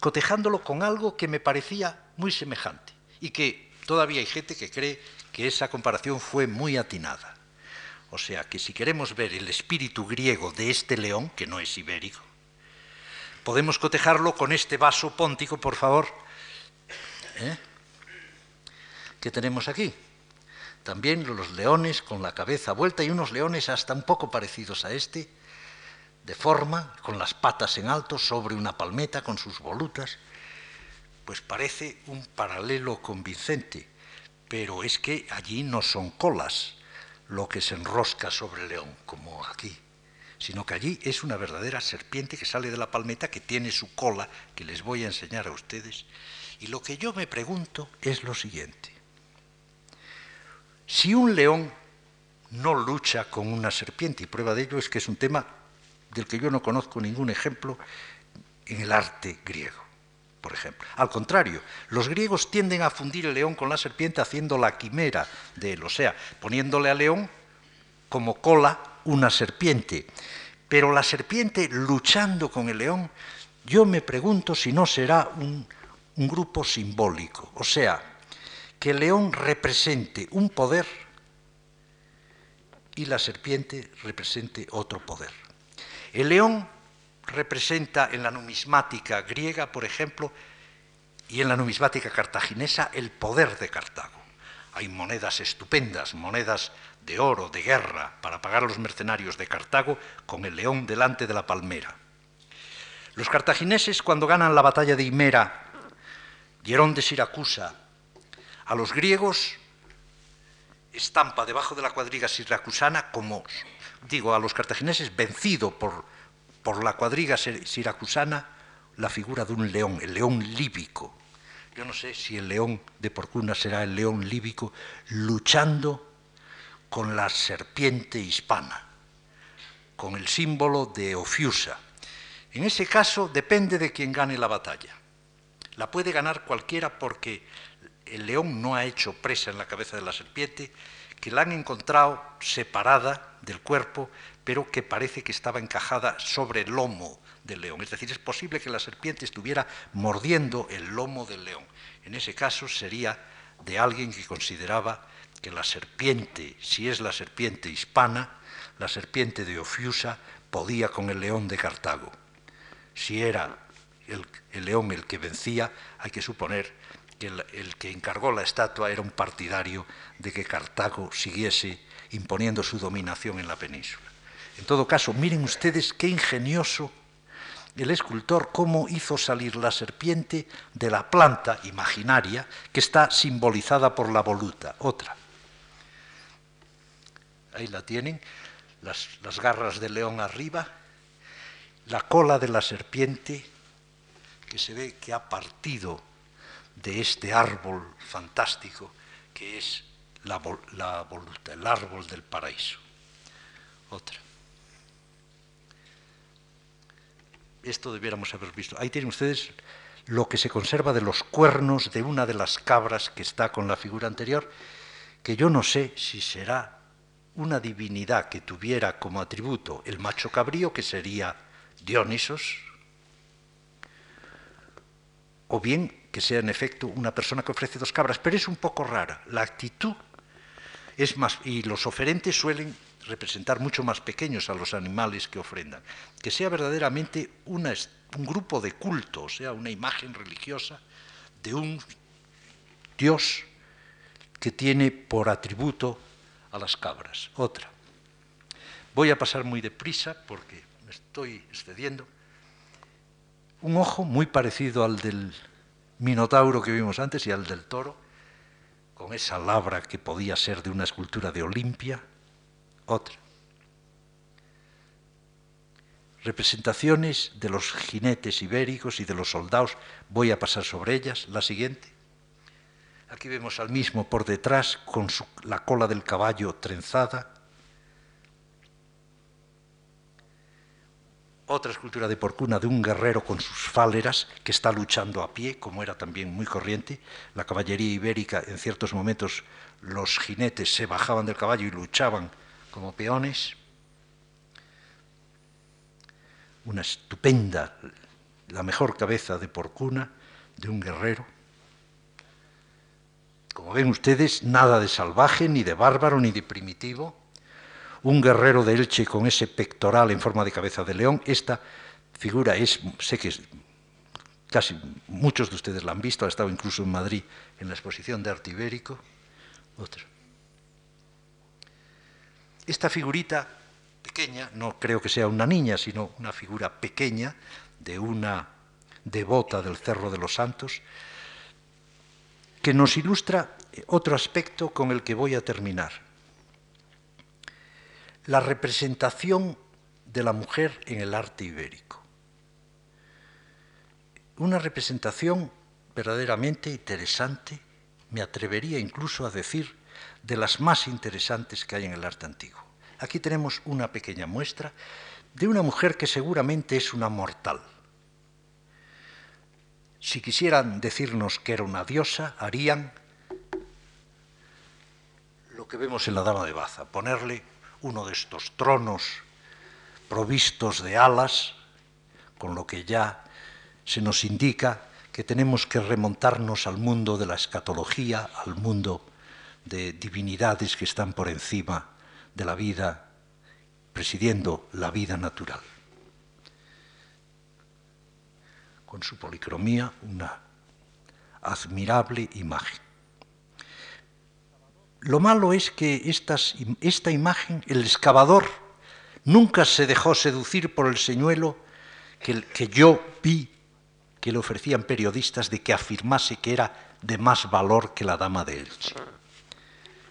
cotejándolo con algo que me parecía muy semejante y que todavía hay gente que cree que esa comparación fue muy atinada. O sea que si queremos ver el espíritu griego de este león, que no es ibérico, podemos cotejarlo con este vaso póntico, por favor, ¿eh? que tenemos aquí. También los leones con la cabeza vuelta y unos leones hasta un poco parecidos a este, de forma, con las patas en alto, sobre una palmeta, con sus volutas. Pues parece un paralelo convincente, pero es que allí no son colas, lo que se enrosca sobre el león, como aquí, sino que allí es una verdadera serpiente que sale de la palmeta, que tiene su cola, que les voy a enseñar a ustedes. Y lo que yo me pregunto es lo siguiente. Si un león no lucha con una serpiente, y prueba de ello es que es un tema del que yo no conozco ningún ejemplo en el arte griego por ejemplo. Al contrario, los griegos tienden a fundir el león con la serpiente haciendo la quimera de él, o sea, poniéndole al león como cola una serpiente. Pero la serpiente luchando con el león, yo me pregunto si no será un, un grupo simbólico, o sea, que el león represente un poder y la serpiente represente otro poder. El león representa en la numismática griega, por ejemplo, y en la numismática cartaginesa el poder de Cartago. Hay monedas estupendas, monedas de oro, de guerra, para pagar a los mercenarios de Cartago con el león delante de la palmera. Los cartagineses, cuando ganan la batalla de Himera, Hierón de Siracusa, a los griegos estampa debajo de la cuadriga siracusana como, digo, a los cartagineses vencido por por la cuadriga siracusana la figura de un león, el león líbico. Yo no sé si el león de Porcuna será el león líbico luchando con la serpiente hispana, con el símbolo de Ofiusa. En ese caso depende de quien gane la batalla. La puede ganar cualquiera porque el león no ha hecho presa en la cabeza de la serpiente, que la han encontrado separada del cuerpo, pero que parece que estaba encajada sobre el lomo del león. Es decir, es posible que la serpiente estuviera mordiendo el lomo del león. En ese caso sería de alguien que consideraba que la serpiente, si es la serpiente hispana, la serpiente de Ofiusa, podía con el león de Cartago. Si era el, león el que vencía, hay que suponer que el que encargó la estatua era un partidario de que Cartago siguiese imponiendo su dominación en la península. En todo caso, miren ustedes qué ingenioso el escultor cómo hizo salir la serpiente de la planta imaginaria que está simbolizada por la voluta, otra. Ahí la tienen, las, las garras del león arriba, la cola de la serpiente que se ve que ha partido de este árbol fantástico que es la, la el árbol del paraíso. Otra. esto debiéramos haber visto. Ahí tienen ustedes lo que se conserva de los cuernos de una de las cabras que está con la figura anterior, que yo no sé si será una divinidad que tuviera como atributo el macho cabrío, que sería Dionisos, o bien que sea en efecto una persona que ofrece dos cabras, pero es un poco rara. La actitud es más, y los oferentes suelen representar mucho más pequeños a los animales que ofrendan, que sea verdaderamente un grupo de culto, o sea, una imagen religiosa de un Dios que tiene por atributo a las cabras. Otra. Voy a pasar muy deprisa porque me estoy excediendo. Un ojo muy parecido al del minotauro que vimos antes y al del toro, con esa labra que podía ser de una escultura de Olimpia, otra. representaciones de los jinetes ibéricos y de los soldados. Voy a pasar sobre ellas. La siguiente. Aquí vemos al mismo por detrás con la cola del caballo trenzada. Otra escultura de porcuna de un guerrero con sus fáleras que está luchando a pie, como era también muy corriente. La caballería ibérica, en ciertos momentos, los jinetes se bajaban del caballo y luchaban como peones. Una estupenda, la mejor cabeza de porcuna de un guerrero. Como ven ustedes, nada de salvaje, ni de bárbaro, ni de primitivo un guerrero de Elche con ese pectoral en forma de cabeza de león. Esta figura es, sé que casi muchos de ustedes la han visto, ha estado incluso en Madrid en la exposición de arte ibérico. Otra. Esta figurita pequeña, no creo que sea una niña, sino una figura pequeña de una devota del Cerro de los Santos, que nos ilustra otro aspecto con el que voy a terminar la representación de la mujer en el arte ibérico. Una representación verdaderamente interesante, me atrevería incluso a decir, de las más interesantes que hay en el arte antiguo. Aquí tenemos una pequeña muestra de una mujer que seguramente es una mortal. Si quisieran decirnos que era una diosa, harían lo que vemos en la Dama de Baza, ponerle uno de estos tronos provistos de alas, con lo que ya se nos indica que tenemos que remontarnos al mundo de la escatología, al mundo de divinidades que están por encima de la vida, presidiendo la vida natural. Con su policromía, una admirable imagen. Lo malo es que esta imagen, el excavador, nunca se dejó seducir por el señuelo que, que yo vi que le ofrecían periodistas de que afirmase que era de más valor que la dama de Elche.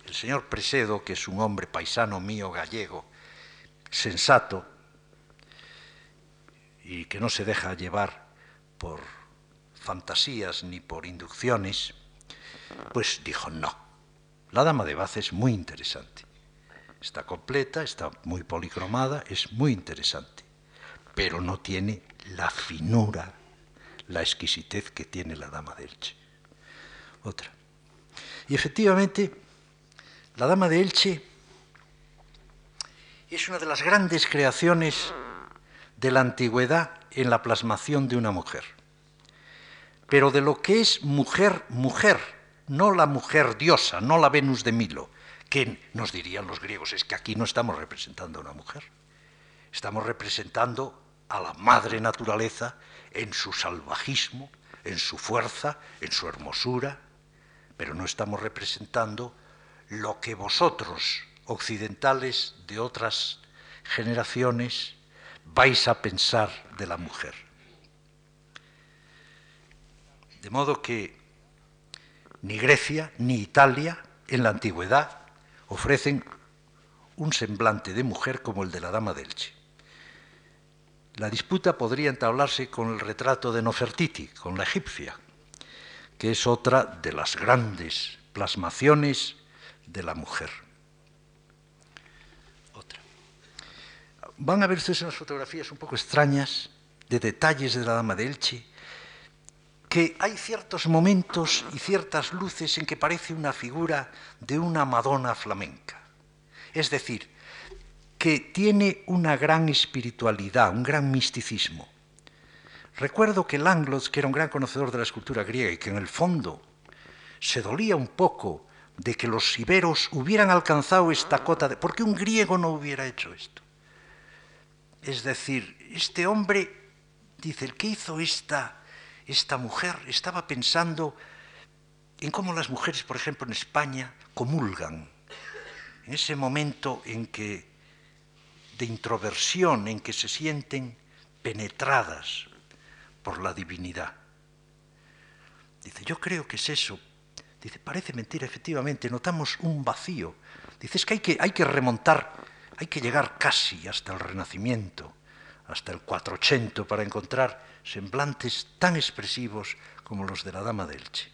El señor Presedo, que es un hombre paisano mío gallego, sensato, y que no se deja llevar por fantasías ni por inducciones, pues dijo no. La dama de Bath es muy interesante. Está completa, está muy policromada, es muy interesante, pero no tiene la finura, la exquisitez que tiene la dama de Elche. Otra. Y efectivamente, la dama de Elche es una de las grandes creaciones de la antigüedad en la plasmación de una mujer. Pero de lo que es mujer, mujer, no la mujer diosa, no la Venus de Milo, que nos dirían los griegos, es que aquí no estamos representando a una mujer, estamos representando a la madre naturaleza en su salvajismo, en su fuerza, en su hermosura, pero no estamos representando lo que vosotros, occidentales de otras generaciones, vais a pensar de la mujer. De modo que ni Grecia ni Italia en la antigüedad ofrecen un semblante de mujer como el de la dama de Elche. La disputa podría entablarse con el retrato de Nofertiti, con la egipcia, que es otra de las grandes plasmaciones de la mujer. Otra. Van a ver unas fotografías un poco extrañas de detalles de la dama de Elche que hay ciertos momentos y ciertas luces en que parece una figura de una Madonna flamenca. Es decir, que tiene una gran espiritualidad, un gran misticismo. Recuerdo que Langloss, que era un gran conocedor de la escultura griega y que en el fondo se dolía un poco de que los iberos hubieran alcanzado esta cota de... ¿Por qué un griego no hubiera hecho esto? Es decir, este hombre, dice, el que hizo esta esta mujer estaba pensando en cómo las mujeres, por ejemplo, en España, comulgan. En ese momento en que de introversión, en que se sienten penetradas por la divinidad. Dice, yo creo que es eso. Dice, parece mentira, efectivamente, notamos un vacío. Dice, es que hay que, hay que remontar, hay que llegar casi hasta el Renacimiento, hasta el 480 para encontrar semblantes tan expresivos como los de la Dama de Elche.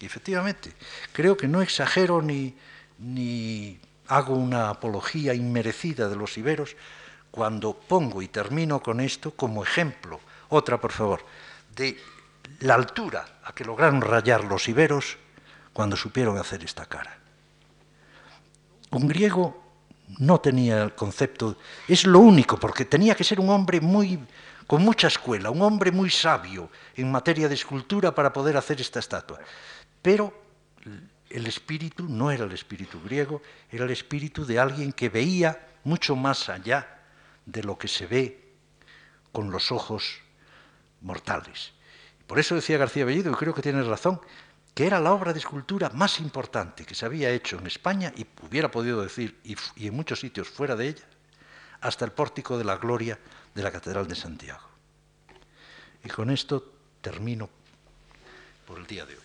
Y efectivamente, creo que no exagero ni, ni hago una apología inmerecida de los iberos cuando pongo y termino con esto como ejemplo, otra por favor, de la altura a que lograron rayar los iberos cuando supieron hacer esta cara. Un griego no tenía el concepto, es lo único, porque tenía que ser un hombre muy con mucha escuela, un hombre muy sabio en materia de escultura para poder hacer esta estatua. Pero el espíritu no era el espíritu griego, era el espíritu de alguien que veía mucho más allá de lo que se ve con los ojos mortales. Por eso decía García Bellido, y creo que tiene razón, que era la obra de escultura más importante que se había hecho en España y hubiera podido decir, y en muchos sitios fuera de ella, hasta el pórtico de la gloria de la Catedral de Santiago. Y con esto termino por el día de hoy.